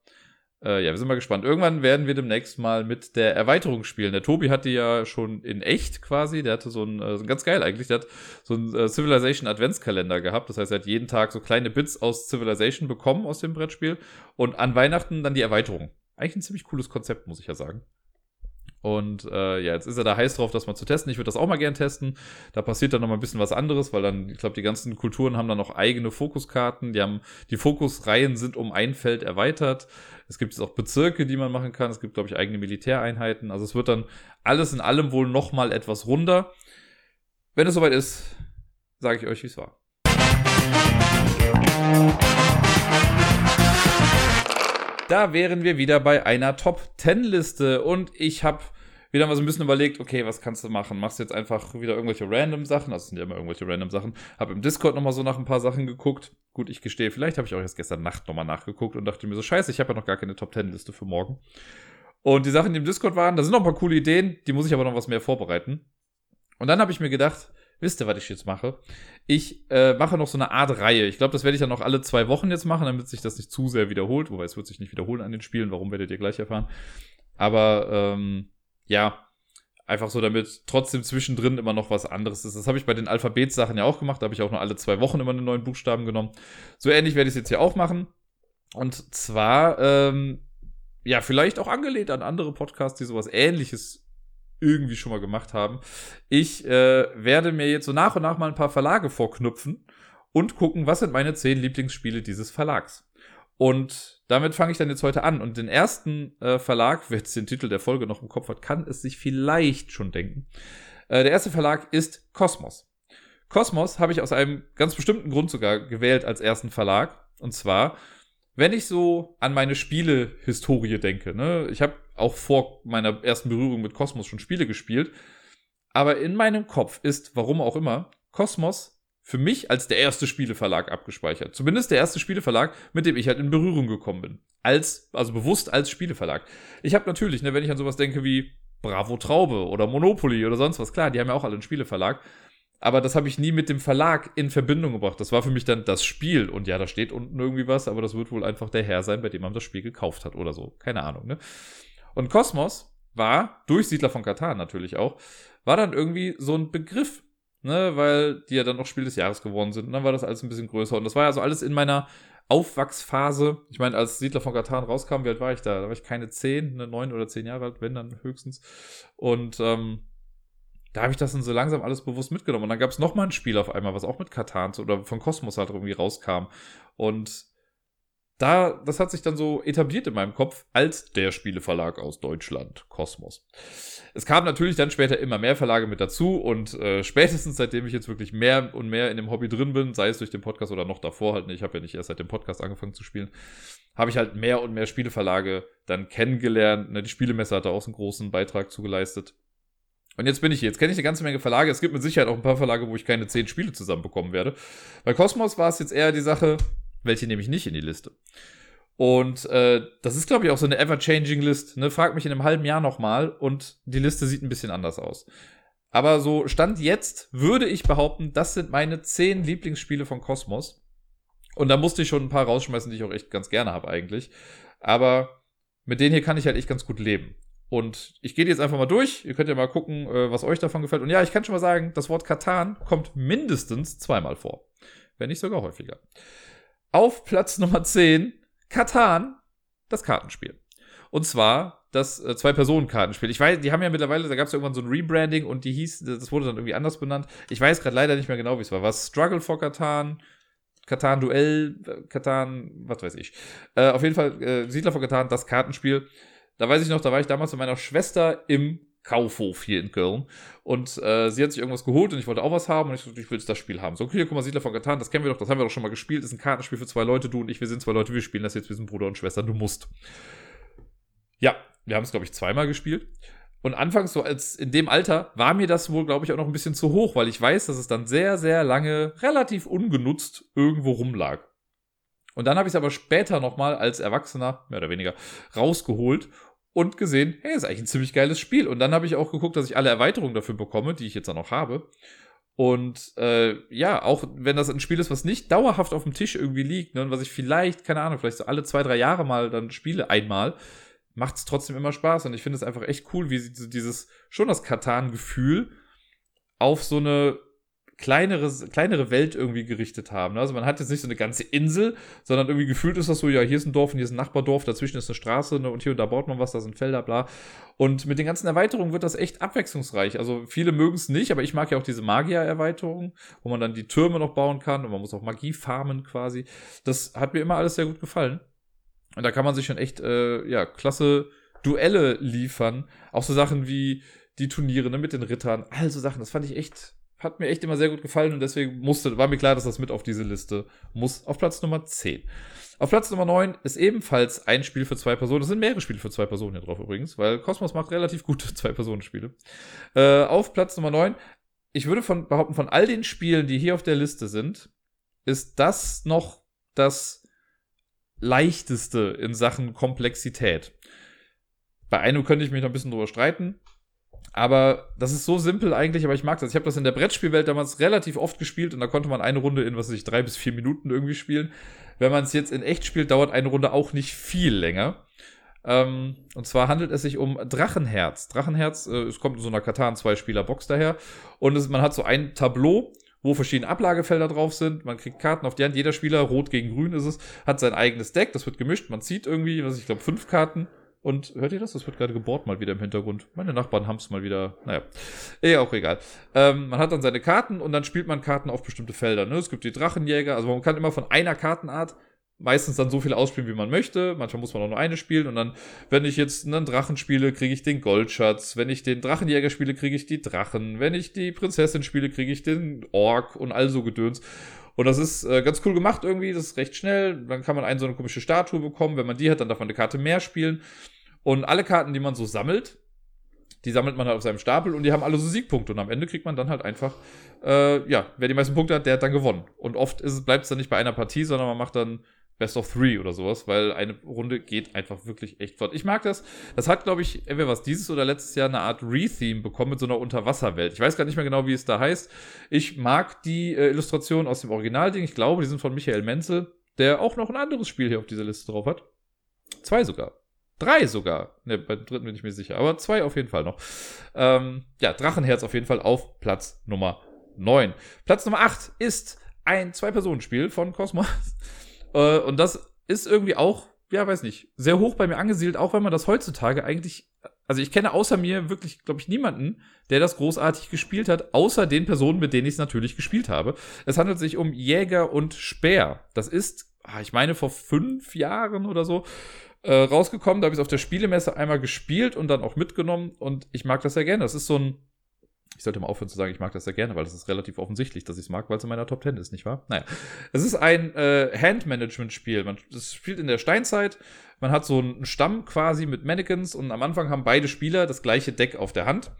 äh, ja, wir sind mal gespannt. Irgendwann werden wir demnächst mal mit der Erweiterung spielen. Der Tobi hatte ja schon in echt quasi, der hatte so ein, äh, ganz geil eigentlich, der hat so ein äh, Civilization Adventskalender gehabt. Das heißt, er hat jeden Tag so kleine Bits aus Civilization bekommen aus dem Brettspiel und an Weihnachten dann die Erweiterung. Eigentlich ein ziemlich cooles Konzept, muss ich ja sagen. Und äh, ja, jetzt ist er da heiß drauf, das mal zu testen. Ich würde das auch mal gern testen. Da passiert dann noch mal ein bisschen was anderes, weil dann, ich glaube, die ganzen Kulturen haben dann noch eigene Fokuskarten. Die haben, die Fokusreihen sind um ein Feld erweitert. Es gibt jetzt auch Bezirke, die man machen kann. Es gibt, glaube ich, eigene Militäreinheiten. Also es wird dann alles in allem wohl noch mal etwas runder. Wenn es soweit ist, sage ich euch, wie es war. Da wären wir wieder bei einer Top 10 Liste und ich habe wieder mal so ein bisschen überlegt, okay, was kannst du machen? Machst du jetzt einfach wieder irgendwelche random Sachen? Das sind ja immer irgendwelche random Sachen. Habe im Discord nochmal so nach ein paar Sachen geguckt. Gut, ich gestehe, vielleicht habe ich auch erst gestern Nacht nochmal nachgeguckt und dachte mir so, scheiße, ich habe ja noch gar keine Top 10 Liste für morgen. Und die Sachen, die im Discord waren, da sind noch ein paar coole Ideen, die muss ich aber noch was mehr vorbereiten. Und dann habe ich mir gedacht, wisst ihr, was ich jetzt mache? Ich äh, mache noch so eine Art Reihe. Ich glaube, das werde ich dann noch alle zwei Wochen jetzt machen, damit sich das nicht zu sehr wiederholt. Wobei es wird sich nicht wiederholen an den Spielen. Warum werdet ihr gleich erfahren? Aber ähm, ja, einfach so, damit trotzdem zwischendrin immer noch was anderes ist. Das habe ich bei den Alphabetsachen ja auch gemacht. Da habe ich auch nur alle zwei Wochen immer einen neuen Buchstaben genommen. So ähnlich werde ich es jetzt hier auch machen. Und zwar, ähm, ja, vielleicht auch angelehnt an andere Podcasts, die sowas ähnliches irgendwie schon mal gemacht haben. Ich äh, werde mir jetzt so nach und nach mal ein paar Verlage vorknüpfen und gucken, was sind meine zehn Lieblingsspiele dieses Verlags. Und damit fange ich dann jetzt heute an. Und den ersten äh, Verlag, [LAUGHS] wer jetzt den Titel der Folge noch im Kopf hat, kann es sich vielleicht schon denken. Äh, der erste Verlag ist Kosmos. Kosmos habe ich aus einem ganz bestimmten Grund sogar gewählt als ersten Verlag. Und zwar, wenn ich so an meine Spiele-Historie denke, ne, ich habe auch vor meiner ersten Berührung mit Kosmos schon Spiele gespielt, aber in meinem Kopf ist, warum auch immer, Kosmos für mich als der erste Spieleverlag abgespeichert. Zumindest der erste Spieleverlag, mit dem ich halt in Berührung gekommen bin. Als, also bewusst als Spieleverlag. Ich habe natürlich, ne, wenn ich an sowas denke wie Bravo Traube oder Monopoly oder sonst was, klar, die haben ja auch alle einen Spieleverlag. Aber das habe ich nie mit dem Verlag in Verbindung gebracht. Das war für mich dann das Spiel. Und ja, da steht unten irgendwie was, aber das wird wohl einfach der Herr sein, bei dem man das Spiel gekauft hat oder so. Keine Ahnung, ne? Und Kosmos war, durch Siedler von Katan natürlich auch, war dann irgendwie so ein Begriff, ne? Weil die ja dann auch Spiel des Jahres geworden sind. Und dann war das alles ein bisschen größer. Und das war ja so alles in meiner Aufwachsphase. Ich meine, als Siedler von Katan rauskam, wie alt war ich da? Da war ich keine zehn, ne, neun oder zehn Jahre alt, wenn dann höchstens. Und ähm, da habe ich das dann so langsam alles bewusst mitgenommen. Und dann gab es nochmal ein Spiel auf einmal, was auch mit Katan oder von Kosmos halt irgendwie rauskam. Und da, das hat sich dann so etabliert in meinem Kopf als der Spieleverlag aus Deutschland, Kosmos. Es kamen natürlich dann später immer mehr Verlage mit dazu und äh, spätestens seitdem ich jetzt wirklich mehr und mehr in dem Hobby drin bin, sei es durch den Podcast oder noch davor halt, ich habe ja nicht erst seit dem Podcast angefangen zu spielen, habe ich halt mehr und mehr Spieleverlage dann kennengelernt. Ne, die Spielemesse hat da auch einen großen Beitrag zugeleistet. Und jetzt bin ich hier. Jetzt kenne ich eine ganze Menge Verlage. Es gibt mit Sicherheit auch ein paar Verlage, wo ich keine zehn Spiele zusammenbekommen werde. Bei Cosmos war es jetzt eher die Sache, welche nehme ich nicht in die Liste. Und äh, das ist, glaube ich, auch so eine ever-changing List. Ne? Frag mich in einem halben Jahr nochmal und die Liste sieht ein bisschen anders aus. Aber so Stand jetzt würde ich behaupten, das sind meine zehn Lieblingsspiele von Cosmos. Und da musste ich schon ein paar rausschmeißen, die ich auch echt ganz gerne habe eigentlich. Aber mit denen hier kann ich halt echt ganz gut leben. Und ich gehe jetzt einfach mal durch. Ihr könnt ja mal gucken, äh, was euch davon gefällt. Und ja, ich kann schon mal sagen, das Wort Katan kommt mindestens zweimal vor. Wenn nicht sogar häufiger. Auf Platz Nummer 10, Katan, das Kartenspiel. Und zwar das äh, Zwei-Personen-Kartenspiel. Ich weiß, die haben ja mittlerweile, da gab es ja irgendwann so ein Rebranding und die hieß, das wurde dann irgendwie anders benannt. Ich weiß gerade leider nicht mehr genau, wie es war. Was Struggle for Katan, Katan Duell, Katan, was weiß ich. Äh, auf jeden Fall äh, Siedler von Katan, das Kartenspiel. Da weiß ich noch, da war ich damals mit meiner Schwester im Kaufhof hier in Köln. Und äh, sie hat sich irgendwas geholt und ich wollte auch was haben und ich, ich will das Spiel haben. So, okay, guck mal, Siedler von Katan, das kennen wir doch, das haben wir doch schon mal gespielt. Das ist ein Kartenspiel für zwei Leute, du und ich, wir sind zwei Leute, wir spielen das jetzt, wir sind Bruder und Schwester, du musst. Ja, wir haben es, glaube ich, zweimal gespielt. Und anfangs, so als in dem Alter, war mir das wohl, glaube ich, auch noch ein bisschen zu hoch, weil ich weiß, dass es dann sehr, sehr lange relativ ungenutzt irgendwo rumlag. Und dann habe ich es aber später nochmal als Erwachsener, mehr oder weniger, rausgeholt und gesehen, hey, ist eigentlich ein ziemlich geiles Spiel. Und dann habe ich auch geguckt, dass ich alle Erweiterungen dafür bekomme, die ich jetzt dann noch habe. Und äh, ja, auch wenn das ein Spiel ist, was nicht dauerhaft auf dem Tisch irgendwie liegt, ne, was ich vielleicht, keine Ahnung, vielleicht so alle zwei, drei Jahre mal dann spiele, einmal, macht es trotzdem immer Spaß. Und ich finde es einfach echt cool, wie sie dieses, schon das Katan-Gefühl auf so eine kleinere, kleinere Welt irgendwie gerichtet haben. Ne? Also man hat jetzt nicht so eine ganze Insel, sondern irgendwie gefühlt ist das so, ja, hier ist ein Dorf und hier ist ein Nachbardorf, dazwischen ist eine Straße ne, und hier und da baut man was, da sind Felder, bla. Und mit den ganzen Erweiterungen wird das echt abwechslungsreich. Also viele mögen es nicht, aber ich mag ja auch diese Magier-Erweiterungen, wo man dann die Türme noch bauen kann und man muss auch Magie farmen quasi. Das hat mir immer alles sehr gut gefallen. Und da kann man sich schon echt, äh, ja, klasse Duelle liefern. Auch so Sachen wie die Turniere ne, mit den Rittern, also Sachen, das fand ich echt hat mir echt immer sehr gut gefallen und deswegen musste, war mir klar, dass das mit auf diese Liste muss. Auf Platz Nummer 10. Auf Platz Nummer 9 ist ebenfalls ein Spiel für zwei Personen. Es sind mehrere Spiele für zwei Personen hier drauf übrigens, weil Cosmos macht relativ gute [LAUGHS] Zwei-Personen-Spiele. Äh, auf Platz Nummer 9, ich würde von, behaupten, von all den Spielen, die hier auf der Liste sind, ist das noch das leichteste in Sachen Komplexität. Bei einem könnte ich mich noch ein bisschen drüber streiten. Aber das ist so simpel eigentlich, aber ich mag das. Ich habe das in der Brettspielwelt damals relativ oft gespielt und da konnte man eine Runde in, was weiß ich, drei bis vier Minuten irgendwie spielen. Wenn man es jetzt in echt spielt, dauert eine Runde auch nicht viel länger. Ähm, und zwar handelt es sich um Drachenherz. Drachenherz, äh, es kommt in so einer Katan-Zwei-Spieler-Box daher. Und es, man hat so ein Tableau, wo verschiedene Ablagefelder drauf sind. Man kriegt Karten auf die Hand. Jeder Spieler, rot gegen grün ist es, hat sein eigenes Deck. Das wird gemischt. Man zieht irgendwie, was ich glaube, fünf Karten und hört ihr das? Das wird gerade gebohrt mal wieder im Hintergrund. Meine Nachbarn haben es mal wieder. Naja, eh auch egal. Ähm, man hat dann seine Karten und dann spielt man Karten auf bestimmte Felder. Ne? Es gibt die Drachenjäger. Also man kann immer von einer Kartenart meistens dann so viel ausspielen, wie man möchte. Manchmal muss man auch nur eine spielen. Und dann, wenn ich jetzt einen Drachen spiele, kriege ich den Goldschatz. Wenn ich den Drachenjäger spiele, kriege ich die Drachen. Wenn ich die Prinzessin spiele, kriege ich den Ork und all so Gedöns. Und das ist äh, ganz cool gemacht irgendwie, das ist recht schnell. Dann kann man einen so eine komische Statue bekommen. Wenn man die hat, dann darf man eine Karte mehr spielen. Und alle Karten, die man so sammelt, Die sammelt man halt auf seinem Stapel und die haben alle so Siegpunkte. Und am Ende kriegt man dann halt einfach, äh, ja, wer die meisten Punkte hat, der hat dann gewonnen. Und oft bleibt es dann nicht bei einer Partie, sondern man macht dann Best of Three oder sowas, weil eine Runde geht einfach wirklich echt fort. Ich mag das. Das hat, glaube ich, entweder was dieses oder letztes Jahr eine Art Retheme bekommen mit so einer Unterwasserwelt. Ich weiß gar nicht mehr genau, wie es da heißt. Ich mag die äh, Illustrationen aus dem Originalding. Ich glaube, die sind von Michael Menzel, der auch noch ein anderes Spiel hier auf dieser Liste drauf hat. Zwei sogar. Drei sogar. Ne, beim dritten bin ich mir sicher. Aber zwei auf jeden Fall noch. Ähm, ja, Drachenherz auf jeden Fall auf Platz Nummer 9. Platz Nummer 8 ist ein Zwei-Personen-Spiel von Cosmos. [LAUGHS] Äh, und das ist irgendwie auch, ja, weiß nicht, sehr hoch bei mir angesiedelt, auch wenn man das heutzutage eigentlich, also ich kenne außer mir wirklich, glaube ich, niemanden, der das großartig gespielt hat, außer den Personen, mit denen ich es natürlich gespielt habe. Es handelt sich um Jäger und Speer. Das ist, ah, ich meine, vor fünf Jahren oder so äh, rausgekommen. Da habe ich es auf der Spielemesse einmal gespielt und dann auch mitgenommen und ich mag das sehr gerne. Das ist so ein ich sollte mal aufhören zu sagen, ich mag das sehr gerne, weil es ist relativ offensichtlich, dass ich es mag, weil es in meiner Top 10 ist, nicht wahr? Naja. Es ist ein äh, Hand-Management-Spiel. Man das spielt in der Steinzeit. Man hat so einen Stamm quasi mit Mannequins und am Anfang haben beide Spieler das gleiche Deck auf der Hand.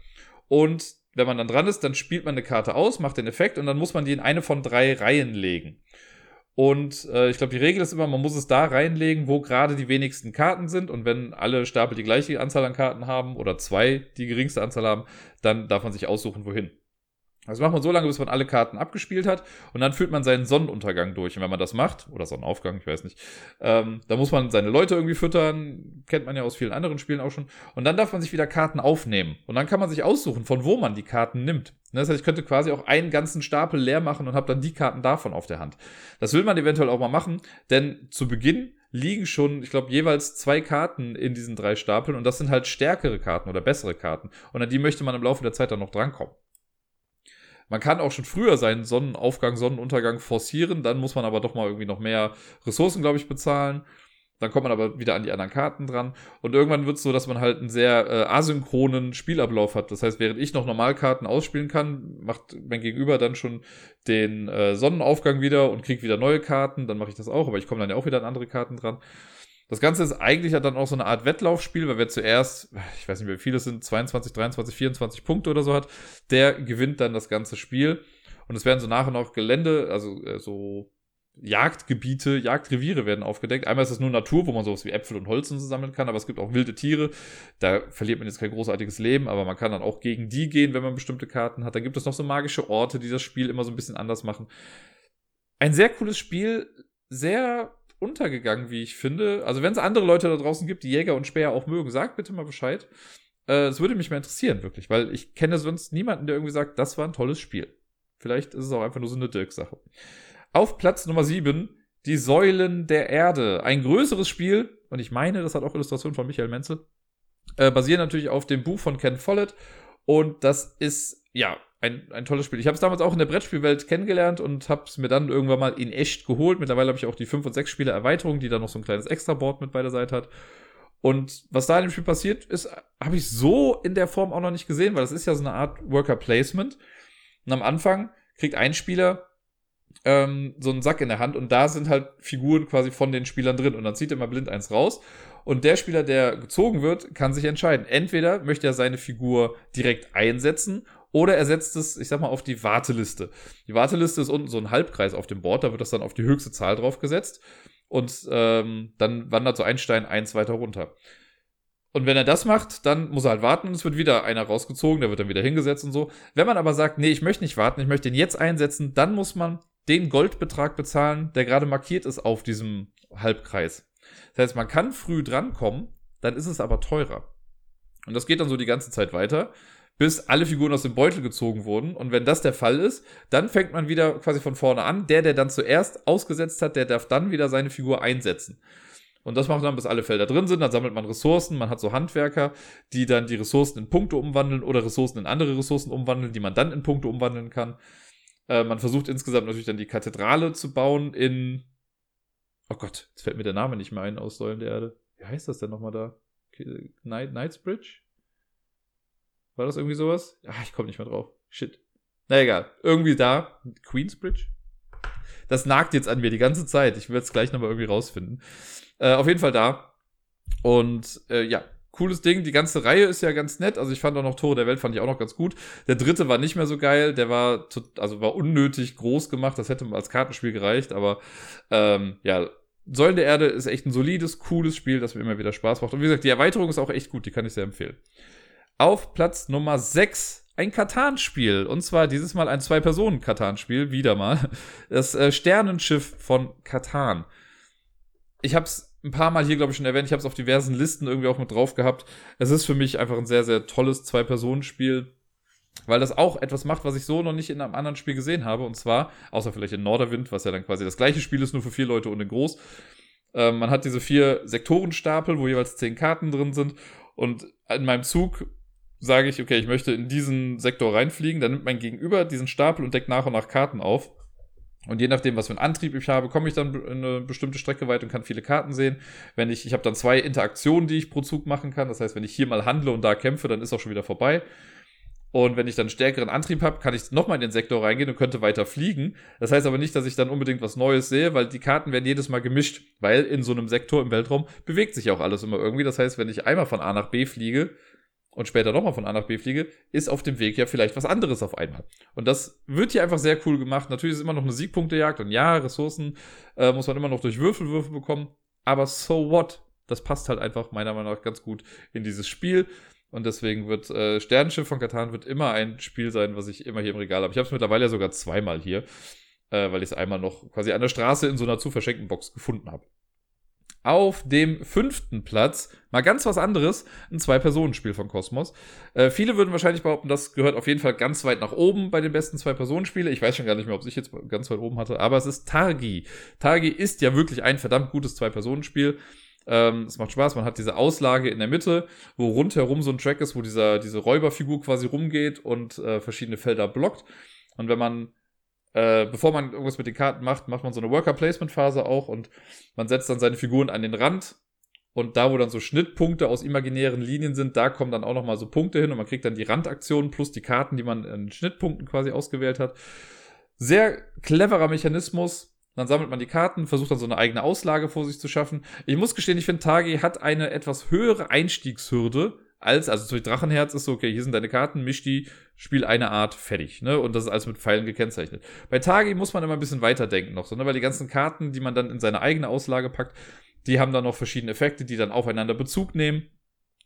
Und wenn man dann dran ist, dann spielt man eine Karte aus, macht den Effekt und dann muss man die in eine von drei Reihen legen. Und äh, ich glaube, die Regel ist immer, man muss es da reinlegen, wo gerade die wenigsten Karten sind. Und wenn alle Stapel die gleiche Anzahl an Karten haben oder zwei die geringste Anzahl haben, dann darf man sich aussuchen, wohin. Das macht man so lange, bis man alle Karten abgespielt hat und dann führt man seinen Sonnenuntergang durch. Und wenn man das macht, oder Sonnenaufgang, ich weiß nicht, ähm, da muss man seine Leute irgendwie füttern, kennt man ja aus vielen anderen Spielen auch schon. Und dann darf man sich wieder Karten aufnehmen. Und dann kann man sich aussuchen, von wo man die Karten nimmt. Das heißt, ich könnte quasi auch einen ganzen Stapel leer machen und habe dann die Karten davon auf der Hand. Das will man eventuell auch mal machen, denn zu Beginn liegen schon, ich glaube, jeweils zwei Karten in diesen drei Stapeln und das sind halt stärkere Karten oder bessere Karten. Und an die möchte man im Laufe der Zeit dann noch drankommen. Man kann auch schon früher seinen Sonnenaufgang, Sonnenuntergang forcieren, dann muss man aber doch mal irgendwie noch mehr Ressourcen, glaube ich, bezahlen. Dann kommt man aber wieder an die anderen Karten dran. Und irgendwann wird es so, dass man halt einen sehr äh, asynchronen Spielablauf hat. Das heißt, während ich noch Normalkarten ausspielen kann, macht mein Gegenüber dann schon den äh, Sonnenaufgang wieder und kriegt wieder neue Karten. Dann mache ich das auch, aber ich komme dann ja auch wieder an andere Karten dran. Das Ganze ist eigentlich ja dann auch so eine Art Wettlaufspiel, weil wer zuerst, ich weiß nicht, wie viele es sind, 22, 23, 24 Punkte oder so hat, der gewinnt dann das ganze Spiel. Und es werden so nach und nach Gelände, also äh, so Jagdgebiete, Jagdreviere werden aufgedeckt. Einmal ist es nur Natur, wo man sowas wie Äpfel und Holz und so sammeln kann, aber es gibt auch wilde Tiere. Da verliert man jetzt kein großartiges Leben, aber man kann dann auch gegen die gehen, wenn man bestimmte Karten hat. Dann gibt es noch so magische Orte, die das Spiel immer so ein bisschen anders machen. Ein sehr cooles Spiel, sehr untergegangen, wie ich finde. Also, wenn es andere Leute da draußen gibt, die Jäger und Speer auch mögen, sagt bitte mal Bescheid. Äh, es würde mich mal interessieren, wirklich, weil ich kenne sonst niemanden, der irgendwie sagt, das war ein tolles Spiel. Vielleicht ist es auch einfach nur so eine Dirk-Sache. Auf Platz Nummer 7, die Säulen der Erde. Ein größeres Spiel, und ich meine, das hat auch Illustrationen von Michael Menzel, äh, basiert natürlich auf dem Buch von Ken Follett. Und das ist, ja, ein, ein tolles Spiel. Ich habe es damals auch in der Brettspielwelt kennengelernt und habe es mir dann irgendwann mal in echt geholt. Mittlerweile habe ich auch die 5 und 6 Spiele Erweiterung, die dann noch so ein kleines Extra-Board mit bei der Seite hat. Und was da in dem Spiel passiert ist, habe ich so in der Form auch noch nicht gesehen, weil das ist ja so eine Art Worker Placement. Und am Anfang kriegt ein Spieler ähm, so einen Sack in der Hand und da sind halt Figuren quasi von den Spielern drin und dann zieht er mal blind eins raus und der Spieler, der gezogen wird, kann sich entscheiden. Entweder möchte er seine Figur direkt einsetzen oder er setzt es, ich sag mal, auf die Warteliste. Die Warteliste ist unten so ein Halbkreis auf dem Board, da wird das dann auf die höchste Zahl drauf gesetzt. Und ähm, dann wandert so ein Stein eins weiter runter. Und wenn er das macht, dann muss er halt warten und es wird wieder einer rausgezogen, der wird dann wieder hingesetzt und so. Wenn man aber sagt, nee, ich möchte nicht warten, ich möchte ihn jetzt einsetzen, dann muss man den Goldbetrag bezahlen, der gerade markiert ist auf diesem Halbkreis. Das heißt, man kann früh drankommen, dann ist es aber teurer. Und das geht dann so die ganze Zeit weiter bis alle Figuren aus dem Beutel gezogen wurden. Und wenn das der Fall ist, dann fängt man wieder quasi von vorne an. Der, der dann zuerst ausgesetzt hat, der darf dann wieder seine Figur einsetzen. Und das macht man, bis alle Felder drin sind. Dann sammelt man Ressourcen. Man hat so Handwerker, die dann die Ressourcen in Punkte umwandeln oder Ressourcen in andere Ressourcen umwandeln, die man dann in Punkte umwandeln kann. Äh, man versucht insgesamt natürlich dann die Kathedrale zu bauen in. Oh Gott, jetzt fällt mir der Name nicht mehr ein aus Säulen der Erde. Wie heißt das denn nochmal da? Knight, Knightsbridge? War das irgendwie sowas? Ah, ich komme nicht mehr drauf. Shit. Na egal. Irgendwie da. Queensbridge? Das nagt jetzt an mir die ganze Zeit. Ich werde es gleich nochmal irgendwie rausfinden. Äh, auf jeden Fall da. Und äh, ja, cooles Ding. Die ganze Reihe ist ja ganz nett. Also ich fand auch noch Tore der Welt fand ich auch noch ganz gut. Der dritte war nicht mehr so geil. Der war, also war unnötig groß gemacht. Das hätte als Kartenspiel gereicht. Aber ähm, ja, Säulen der Erde ist echt ein solides, cooles Spiel, das mir immer wieder Spaß macht. Und wie gesagt, die Erweiterung ist auch echt gut. Die kann ich sehr empfehlen. Auf Platz Nummer 6 ein Katan-Spiel. Und zwar dieses Mal ein Zwei-Personen-Katan-Spiel. Wieder mal. Das äh, Sternenschiff von Katan. Ich habe es ein paar Mal hier, glaube ich, schon erwähnt. Ich habe es auf diversen Listen irgendwie auch mit drauf gehabt. Es ist für mich einfach ein sehr, sehr tolles Zwei-Personen-Spiel, weil das auch etwas macht, was ich so noch nicht in einem anderen Spiel gesehen habe. Und zwar, außer vielleicht in Norderwind, was ja dann quasi das gleiche Spiel ist, nur für vier Leute in groß. Ähm, man hat diese vier Sektorenstapel, wo jeweils zehn Karten drin sind. Und in meinem Zug sage ich, okay, ich möchte in diesen Sektor reinfliegen. Dann nimmt mein Gegenüber diesen Stapel und deckt nach und nach Karten auf. Und je nachdem, was für einen Antrieb ich habe, komme ich dann eine bestimmte Strecke weit und kann viele Karten sehen. Wenn ich, ich habe dann zwei Interaktionen, die ich pro Zug machen kann. Das heißt, wenn ich hier mal handle und da kämpfe, dann ist auch schon wieder vorbei. Und wenn ich dann stärkeren Antrieb habe, kann ich nochmal in den Sektor reingehen und könnte weiter fliegen. Das heißt aber nicht, dass ich dann unbedingt was Neues sehe, weil die Karten werden jedes Mal gemischt, weil in so einem Sektor im Weltraum bewegt sich auch alles immer irgendwie. Das heißt, wenn ich einmal von A nach B fliege, und später nochmal von A nach B fliege, ist auf dem Weg ja vielleicht was anderes auf einmal. Und das wird hier einfach sehr cool gemacht. Natürlich ist immer noch eine Siegpunktejagd und ja, Ressourcen äh, muss man immer noch durch Würfelwürfe bekommen. Aber so what? Das passt halt einfach meiner Meinung nach ganz gut in dieses Spiel. Und deswegen wird äh, Sternenschiff von Katan wird immer ein Spiel sein, was ich immer hier im Regal habe. Ich habe es mittlerweile ja sogar zweimal hier, äh, weil ich es einmal noch quasi an der Straße in so einer zu verschenkten Box gefunden habe. Auf dem fünften Platz, mal ganz was anderes, ein Zwei-Personen-Spiel von Cosmos. Äh, viele würden wahrscheinlich behaupten, das gehört auf jeden Fall ganz weit nach oben bei den besten Zwei-Personen-Spielen. Ich weiß schon gar nicht mehr, ob ich jetzt ganz weit oben hatte, aber es ist Targi. Targi ist ja wirklich ein verdammt gutes Zwei-Personen-Spiel. Ähm, es macht Spaß, man hat diese Auslage in der Mitte, wo rundherum so ein Track ist, wo dieser, diese Räuberfigur quasi rumgeht und äh, verschiedene Felder blockt. Und wenn man äh, bevor man irgendwas mit den Karten macht, macht man so eine Worker-Placement-Phase auch und man setzt dann seine Figuren an den Rand und da, wo dann so Schnittpunkte aus imaginären Linien sind, da kommen dann auch nochmal so Punkte hin und man kriegt dann die Randaktionen plus die Karten, die man in Schnittpunkten quasi ausgewählt hat. Sehr cleverer Mechanismus. Dann sammelt man die Karten, versucht dann so eine eigene Auslage vor sich zu schaffen. Ich muss gestehen, ich finde, Tagi hat eine etwas höhere Einstiegshürde als, also durch Drachenherz ist so, okay, hier sind deine Karten, misch die, spiel eine Art, fertig, ne? Und das ist alles mit Pfeilen gekennzeichnet. Bei Tagi muss man immer ein bisschen weiterdenken noch, so, ne? Weil die ganzen Karten, die man dann in seine eigene Auslage packt, die haben dann noch verschiedene Effekte, die dann aufeinander Bezug nehmen.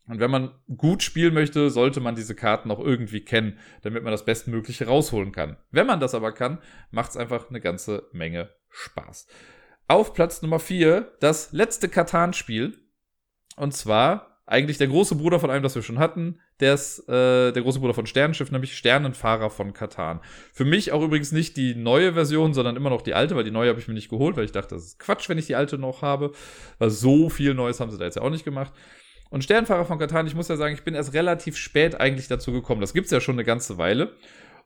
Und wenn man gut spielen möchte, sollte man diese Karten auch irgendwie kennen, damit man das Bestmögliche rausholen kann. Wenn man das aber kann, macht es einfach eine ganze Menge Spaß. Auf Platz Nummer 4 das letzte Katan-Spiel. Und zwar eigentlich der große Bruder von einem, das wir schon hatten. Der ist äh, der große Bruder von Sternenschiff, nämlich Sternenfahrer von Katan. Für mich auch übrigens nicht die neue Version, sondern immer noch die alte, weil die neue habe ich mir nicht geholt, weil ich dachte, das ist Quatsch, wenn ich die alte noch habe. Weil so viel Neues haben sie da jetzt ja auch nicht gemacht. Und Sternenfahrer von Katan, ich muss ja sagen, ich bin erst relativ spät eigentlich dazu gekommen. Das gibt's ja schon eine ganze Weile.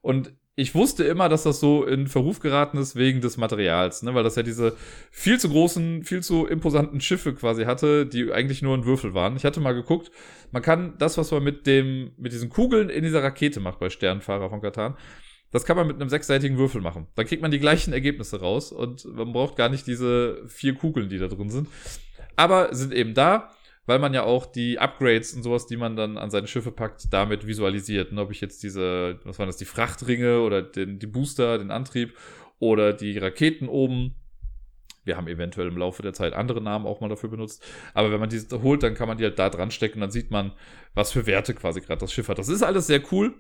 Und ich wusste immer, dass das so in Verruf geraten ist wegen des Materials, ne? weil das ja diese viel zu großen, viel zu imposanten Schiffe quasi hatte, die eigentlich nur ein Würfel waren. Ich hatte mal geguckt, man kann das, was man mit dem, mit diesen Kugeln in dieser Rakete macht bei Sternfahrer von Katan, das kann man mit einem sechsseitigen Würfel machen. Dann kriegt man die gleichen Ergebnisse raus und man braucht gar nicht diese vier Kugeln, die da drin sind. Aber sind eben da weil man ja auch die Upgrades und sowas, die man dann an seine Schiffe packt, damit visualisiert. Und ob ich jetzt diese, was waren das, die Frachtringe oder den, die Booster, den Antrieb oder die Raketen oben. Wir haben eventuell im Laufe der Zeit andere Namen auch mal dafür benutzt. Aber wenn man die holt, dann kann man die halt da dran stecken dann sieht man, was für Werte quasi gerade das Schiff hat. Das ist alles sehr cool.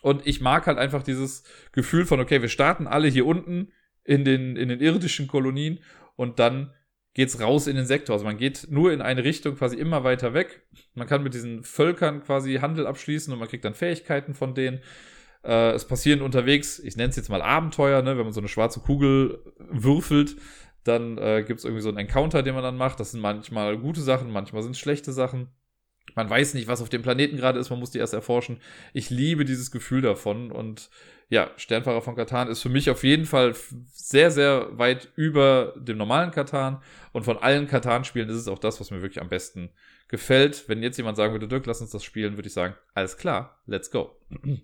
Und ich mag halt einfach dieses Gefühl von, okay, wir starten alle hier unten in den, in den irdischen Kolonien und dann geht's raus in den Sektor. Also man geht nur in eine Richtung quasi immer weiter weg. Man kann mit diesen Völkern quasi Handel abschließen und man kriegt dann Fähigkeiten von denen. Äh, es passieren unterwegs, ich nenne es jetzt mal Abenteuer, ne? wenn man so eine schwarze Kugel würfelt, dann äh, gibt es irgendwie so einen Encounter, den man dann macht. Das sind manchmal gute Sachen, manchmal sind es schlechte Sachen. Man weiß nicht, was auf dem Planeten gerade ist, man muss die erst erforschen. Ich liebe dieses Gefühl davon und ja, Sternfahrer von Katan ist für mich auf jeden Fall sehr, sehr weit über dem normalen Katan und von allen Katan-Spielen ist es auch das, was mir wirklich am besten gefällt. Wenn jetzt jemand sagen würde, Dirk, lass uns das spielen, würde ich sagen, alles klar, let's go. [CLEARS THROAT]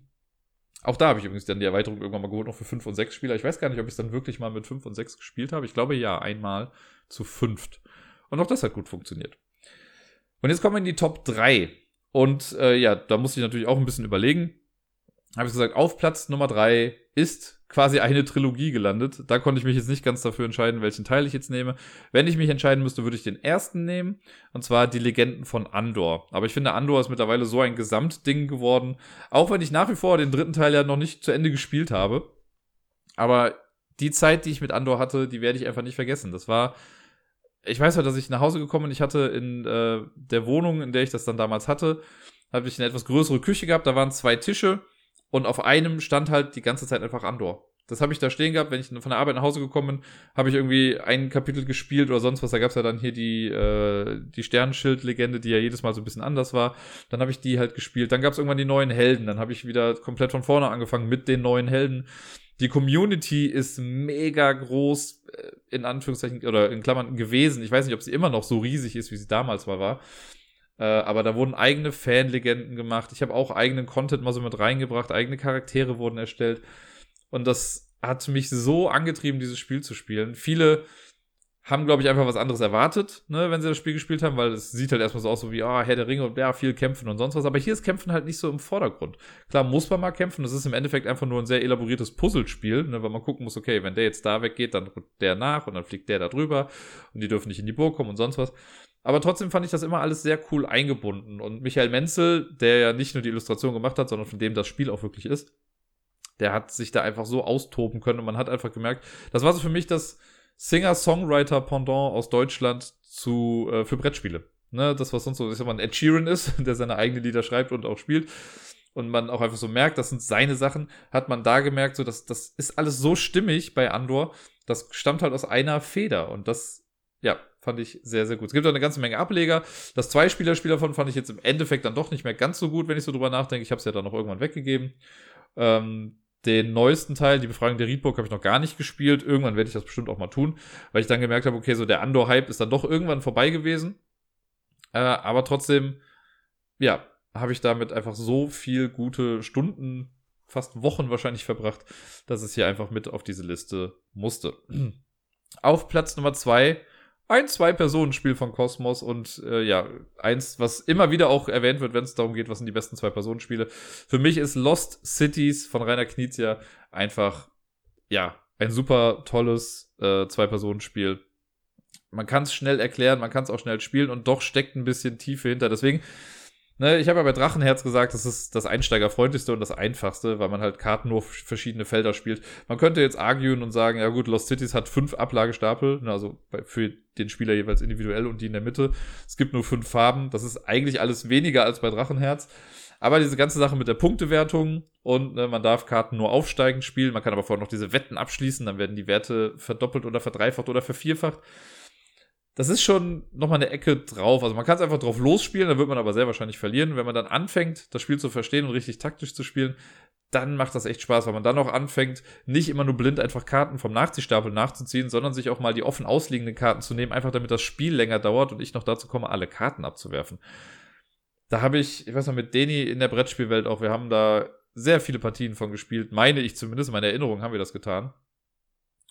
Auch da habe ich übrigens dann die Erweiterung irgendwann mal geholt, noch für 5 und 6 Spieler. Ich weiß gar nicht, ob ich es dann wirklich mal mit 5 und 6 gespielt habe. Ich glaube ja, einmal zu fünft. Und auch das hat gut funktioniert. Und jetzt kommen wir in die Top 3. Und äh, ja, da muss ich natürlich auch ein bisschen überlegen. Habe ich gesagt, auf Platz Nummer 3 ist quasi eine Trilogie gelandet. Da konnte ich mich jetzt nicht ganz dafür entscheiden, welchen Teil ich jetzt nehme. Wenn ich mich entscheiden müsste, würde ich den ersten nehmen. Und zwar die Legenden von Andor. Aber ich finde, Andor ist mittlerweile so ein Gesamtding geworden. Auch wenn ich nach wie vor den dritten Teil ja noch nicht zu Ende gespielt habe. Aber die Zeit, die ich mit Andor hatte, die werde ich einfach nicht vergessen. Das war. Ich weiß ja, dass ich nach Hause gekommen bin. Ich hatte in äh, der Wohnung, in der ich das dann damals hatte, habe ich eine etwas größere Küche gehabt. Da waren zwei Tische und auf einem stand halt die ganze Zeit einfach Andor. Das habe ich da stehen gehabt, wenn ich von der Arbeit nach Hause gekommen bin, habe ich irgendwie ein Kapitel gespielt oder sonst was. Da gab es ja dann hier die, äh, die Sternenschild-Legende, die ja jedes Mal so ein bisschen anders war. Dann habe ich die halt gespielt. Dann gab es irgendwann die neuen Helden. Dann habe ich wieder komplett von vorne angefangen mit den neuen Helden. Die Community ist mega groß, äh, in Anführungszeichen, oder in Klammern gewesen. Ich weiß nicht, ob sie immer noch so riesig ist, wie sie damals mal war. Äh, aber da wurden eigene Fanlegenden gemacht. Ich habe auch eigenen Content mal so mit reingebracht. Eigene Charaktere wurden erstellt. Und das hat mich so angetrieben, dieses Spiel zu spielen. Viele haben, glaube ich, einfach was anderes erwartet, ne, wenn sie das Spiel gespielt haben, weil es sieht halt erstmal so aus, so wie, ah, oh, Herr der Ringe und ja, viel kämpfen und sonst was. Aber hier ist Kämpfen halt nicht so im Vordergrund. Klar, muss man mal kämpfen. Das ist im Endeffekt einfach nur ein sehr elaboriertes Puzzlespiel, ne, weil man gucken muss, okay, wenn der jetzt da weggeht, dann rückt der nach und dann fliegt der da drüber und die dürfen nicht in die Burg kommen und sonst was. Aber trotzdem fand ich das immer alles sehr cool eingebunden. Und Michael Menzel, der ja nicht nur die Illustration gemacht hat, sondern von dem das Spiel auch wirklich ist, der hat sich da einfach so austoben können und man hat einfach gemerkt, das war so für mich das Singer-Songwriter-Pendant aus Deutschland zu, äh, für Brettspiele. Ne, das, was sonst so, ich sag mal, ein Ed Sheeran ist, [LAUGHS] der seine eigenen Lieder schreibt und auch spielt. Und man auch einfach so merkt, das sind seine Sachen, hat man da gemerkt, so, dass das ist alles so stimmig bei Andor. Das stammt halt aus einer Feder. Und das, ja, fand ich sehr, sehr gut. Es gibt auch eine ganze Menge Ableger. Das Zwei-Spieler-Spiel davon fand ich jetzt im Endeffekt dann doch nicht mehr ganz so gut, wenn ich so drüber nachdenke. Ich habe es ja dann noch irgendwann weggegeben. Ähm, den neuesten Teil, die Befragung der Riedburg, habe ich noch gar nicht gespielt. Irgendwann werde ich das bestimmt auch mal tun, weil ich dann gemerkt habe, okay, so der Andor-Hype ist dann doch irgendwann vorbei gewesen. Äh, aber trotzdem, ja, habe ich damit einfach so viel gute Stunden, fast Wochen wahrscheinlich verbracht, dass es hier einfach mit auf diese Liste musste. [CLEARS THROAT] Auf Platz Nummer zwei ein Zwei-Personen-Spiel von Cosmos und äh, ja, eins, was immer wieder auch erwähnt wird, wenn es darum geht, was sind die besten Zwei-Personen-Spiele. Für mich ist Lost Cities von Rainer Knizia einfach, ja, ein super tolles äh, Zwei-Personen-Spiel. Man kann es schnell erklären, man kann es auch schnell spielen und doch steckt ein bisschen Tiefe hinter. Deswegen Ne, ich habe ja bei Drachenherz gesagt, das ist das einsteigerfreundlichste und das einfachste, weil man halt Karten nur verschiedene Felder spielt. Man könnte jetzt arguen und sagen, ja gut, Lost Cities hat fünf Ablagestapel, ne, also für den Spieler jeweils individuell und die in der Mitte. Es gibt nur fünf Farben. Das ist eigentlich alles weniger als bei Drachenherz. Aber diese ganze Sache mit der Punktewertung und ne, man darf Karten nur aufsteigend spielen. Man kann aber vorher noch diese Wetten abschließen, dann werden die Werte verdoppelt oder verdreifacht oder vervierfacht das ist schon nochmal eine Ecke drauf. Also man kann es einfach drauf losspielen, dann wird man aber sehr wahrscheinlich verlieren. Wenn man dann anfängt, das Spiel zu verstehen und richtig taktisch zu spielen, dann macht das echt Spaß, weil man dann auch anfängt, nicht immer nur blind einfach Karten vom Nachziehstapel nachzuziehen, sondern sich auch mal die offen ausliegenden Karten zu nehmen, einfach damit das Spiel länger dauert und ich noch dazu komme, alle Karten abzuwerfen. Da habe ich, ich weiß noch, mit Deni in der Brettspielwelt auch, wir haben da sehr viele Partien von gespielt, meine ich zumindest, in meiner Erinnerung haben wir das getan.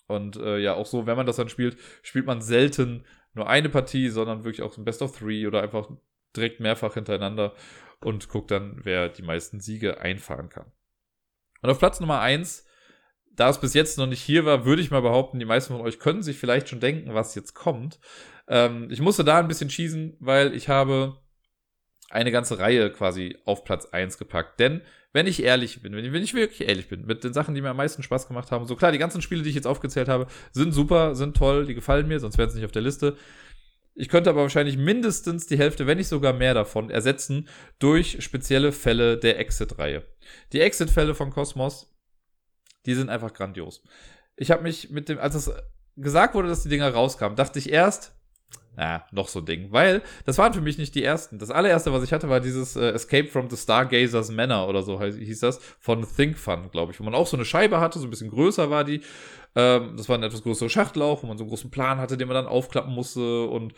Und äh, ja, auch so, wenn man das dann spielt, spielt man selten nur eine Partie, sondern wirklich auch ein Best of Three oder einfach direkt mehrfach hintereinander und guckt dann, wer die meisten Siege einfahren kann. Und auf Platz Nummer eins, da es bis jetzt noch nicht hier war, würde ich mal behaupten, die meisten von euch können sich vielleicht schon denken, was jetzt kommt. Ähm, ich musste da ein bisschen schießen, weil ich habe eine ganze Reihe quasi auf Platz eins gepackt. Denn wenn ich ehrlich bin, wenn ich, wenn ich wirklich ehrlich bin, mit den Sachen, die mir am meisten Spaß gemacht haben, so klar, die ganzen Spiele, die ich jetzt aufgezählt habe, sind super, sind toll, die gefallen mir, sonst wären sie nicht auf der Liste. Ich könnte aber wahrscheinlich mindestens die Hälfte, wenn nicht sogar mehr davon, ersetzen durch spezielle Fälle der Exit-Reihe. Die Exit-Fälle von Cosmos, die sind einfach grandios. Ich habe mich mit dem, als es gesagt wurde, dass die Dinger rauskamen, dachte ich erst, na, noch so ein Ding. Weil das waren für mich nicht die ersten. Das allererste, was ich hatte, war dieses äh, Escape from the Stargazers Manor oder so hieß das, von Think Fun, glaube ich, wo man auch so eine Scheibe hatte, so ein bisschen größer war die. Ähm, das war eine etwas größere Schachtel auch, wo man so einen großen Plan hatte, den man dann aufklappen musste und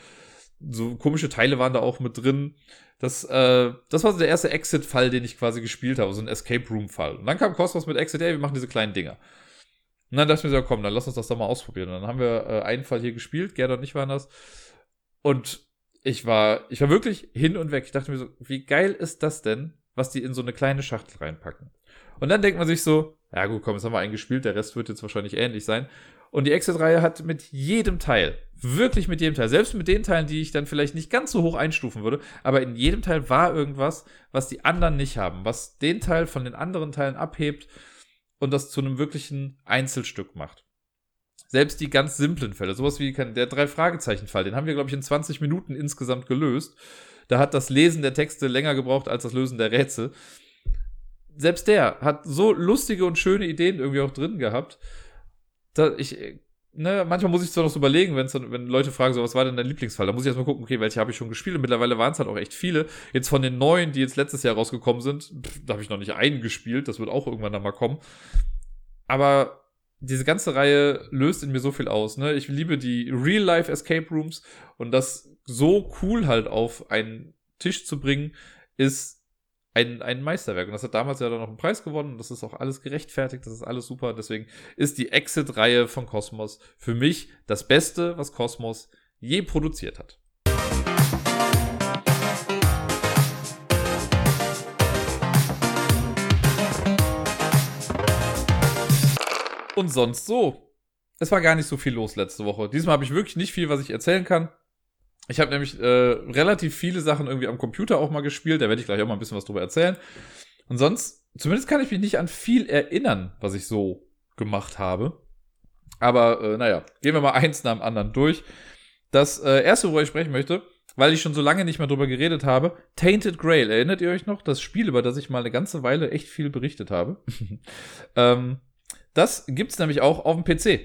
so komische Teile waren da auch mit drin. Das, äh, das war so der erste Exit-Fall, den ich quasi gespielt habe, so ein Escape Room-Fall. Und dann kam Cosmos mit Exit, ey, wir machen diese kleinen Dinger. Und dann dachte ich mir so, komm, dann lass uns das doch mal ausprobieren. Und dann haben wir äh, einen Fall hier gespielt, Gerd und ich waren das. Und ich war, ich war wirklich hin und weg. Ich dachte mir so, wie geil ist das denn, was die in so eine kleine Schachtel reinpacken? Und dann denkt man sich so, ja gut, komm, jetzt haben wir eingespielt, der Rest wird jetzt wahrscheinlich ähnlich sein. Und die Exit-Reihe hat mit jedem Teil, wirklich mit jedem Teil, selbst mit den Teilen, die ich dann vielleicht nicht ganz so hoch einstufen würde, aber in jedem Teil war irgendwas, was die anderen nicht haben, was den Teil von den anderen Teilen abhebt und das zu einem wirklichen Einzelstück macht. Selbst die ganz simplen Fälle, sowas wie der Drei-Fragezeichen-Fall, den haben wir, glaube ich, in 20 Minuten insgesamt gelöst. Da hat das Lesen der Texte länger gebraucht als das Lösen der Rätsel selbst der hat so lustige und schöne Ideen irgendwie auch drin gehabt. Da ich, ne, manchmal muss ich zwar noch so überlegen, wenn's dann, wenn Leute fragen, so, was war denn dein Lieblingsfall? Da muss ich erstmal gucken, okay, welche habe ich schon gespielt? Und mittlerweile waren es halt auch echt viele. Jetzt von den neuen, die jetzt letztes Jahr rausgekommen sind, pff, da habe ich noch nicht einen gespielt, das wird auch irgendwann dann mal kommen. Aber diese ganze Reihe löst in mir so viel aus. Ne? Ich liebe die Real-Life Escape Rooms und das so cool halt auf einen Tisch zu bringen, ist ein, ein Meisterwerk. Und das hat damals ja dann noch einen Preis gewonnen. Und das ist auch alles gerechtfertigt. Das ist alles super. Deswegen ist die Exit-Reihe von Cosmos für mich das Beste, was Cosmos je produziert hat. Und sonst so. Es war gar nicht so viel los letzte Woche. Diesmal habe ich wirklich nicht viel, was ich erzählen kann. Ich habe nämlich äh, relativ viele Sachen irgendwie am Computer auch mal gespielt. Da werde ich gleich auch mal ein bisschen was drüber erzählen. Und sonst, zumindest kann ich mich nicht an viel erinnern, was ich so gemacht habe. Aber äh, naja, gehen wir mal eins nach dem anderen durch. Das äh, erste, worüber ich sprechen möchte, weil ich schon so lange nicht mehr drüber geredet habe, Tainted Grail. Erinnert ihr euch noch? Das Spiel, über das ich mal eine ganze Weile echt viel berichtet habe. [LAUGHS] ähm, das gibt's nämlich auch auf dem PC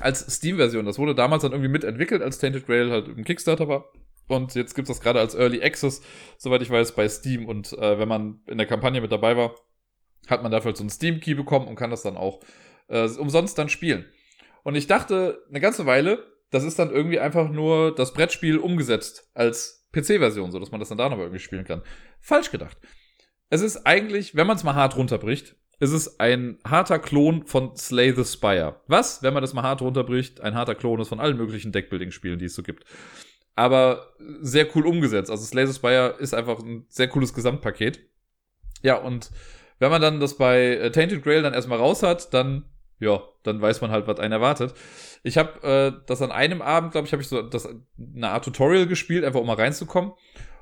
als Steam-Version. Das wurde damals dann irgendwie mitentwickelt, als Tainted Grail halt im Kickstarter war. Und jetzt gibt's das gerade als Early Access, soweit ich weiß, bei Steam. Und äh, wenn man in der Kampagne mit dabei war, hat man dafür so einen Steam-Key bekommen und kann das dann auch äh, umsonst dann spielen. Und ich dachte eine ganze Weile, das ist dann irgendwie einfach nur das Brettspiel umgesetzt als PC-Version, so dass man das dann da noch irgendwie spielen kann. Falsch gedacht. Es ist eigentlich, wenn man es mal hart runterbricht, ist es ein harter Klon von Slay the Spire. Was, wenn man das mal hart runterbricht, ein harter Klon ist von allen möglichen Deckbuilding-Spielen, die es so gibt. Aber sehr cool umgesetzt. Also Slay the Spire ist einfach ein sehr cooles Gesamtpaket. Ja, und wenn man dann das bei äh, Tainted Grail dann erstmal raus hat, dann, ja, dann weiß man halt, was einen erwartet. Ich habe äh, das an einem Abend, glaube ich, habe ich so das, eine Art Tutorial gespielt, einfach um mal reinzukommen.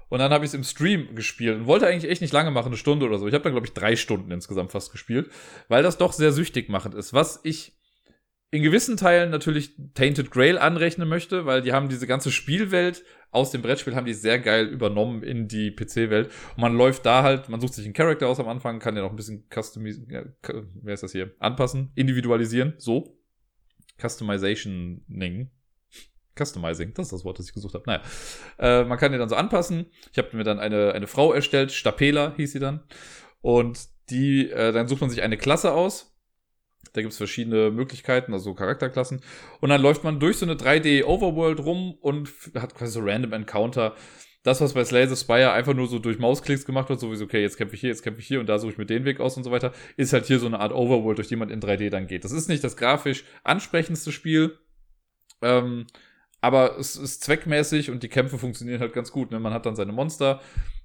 Und dann habe ich es im Stream gespielt und wollte eigentlich echt nicht lange machen, eine Stunde oder so. Ich habe dann, glaube ich, drei Stunden insgesamt fast gespielt, weil das doch sehr süchtig machend ist. Was ich in gewissen Teilen natürlich Tainted Grail anrechnen möchte, weil die haben diese ganze Spielwelt aus dem Brettspiel haben die sehr geil übernommen in die PC-Welt. Und man läuft da halt, man sucht sich einen Charakter aus am Anfang, kann ja noch ein bisschen customisieren, wer ist das hier? Anpassen, individualisieren, so. Customization-Ning. Customizing, das ist das Wort, das ich gesucht habe. Naja, äh, man kann die dann so anpassen. Ich habe mir dann eine, eine Frau erstellt, Stapela hieß sie dann. Und die, äh, dann sucht man sich eine Klasse aus. Da gibt's verschiedene Möglichkeiten, also Charakterklassen. Und dann läuft man durch so eine 3D-Overworld rum und hat quasi so Random Encounter. Das, was bei Slay the Spire einfach nur so durch Mausklicks gemacht wird, sowieso, okay, jetzt kämpfe ich hier, jetzt kämpfe ich hier und da suche ich mir den Weg aus und so weiter, ist halt hier so eine Art Overworld, durch die man in 3D dann geht. Das ist nicht das grafisch ansprechendste Spiel. Ähm, aber es ist zweckmäßig und die Kämpfe funktionieren halt ganz gut. Ne? Man hat dann seine Monster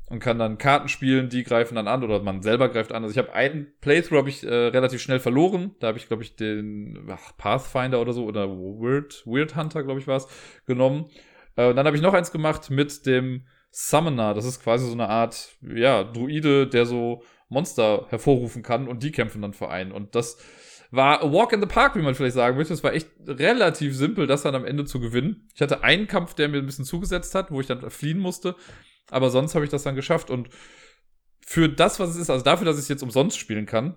und kann dann Karten spielen, die greifen dann an oder man selber greift an. Also ich habe einen Playthrough habe ich äh, relativ schnell verloren. Da habe ich glaube ich den ach, Pathfinder oder so oder Weird Weird Hunter glaube ich war es genommen. Äh, dann habe ich noch eins gemacht mit dem Summoner. Das ist quasi so eine Art ja Druide, der so Monster hervorrufen kann und die kämpfen dann für einen. Und das war a Walk in the Park, wie man vielleicht sagen möchte. Es war echt relativ simpel, das dann am Ende zu gewinnen. Ich hatte einen Kampf, der mir ein bisschen zugesetzt hat, wo ich dann fliehen musste. Aber sonst habe ich das dann geschafft. Und für das, was es ist, also dafür, dass ich es jetzt umsonst spielen kann,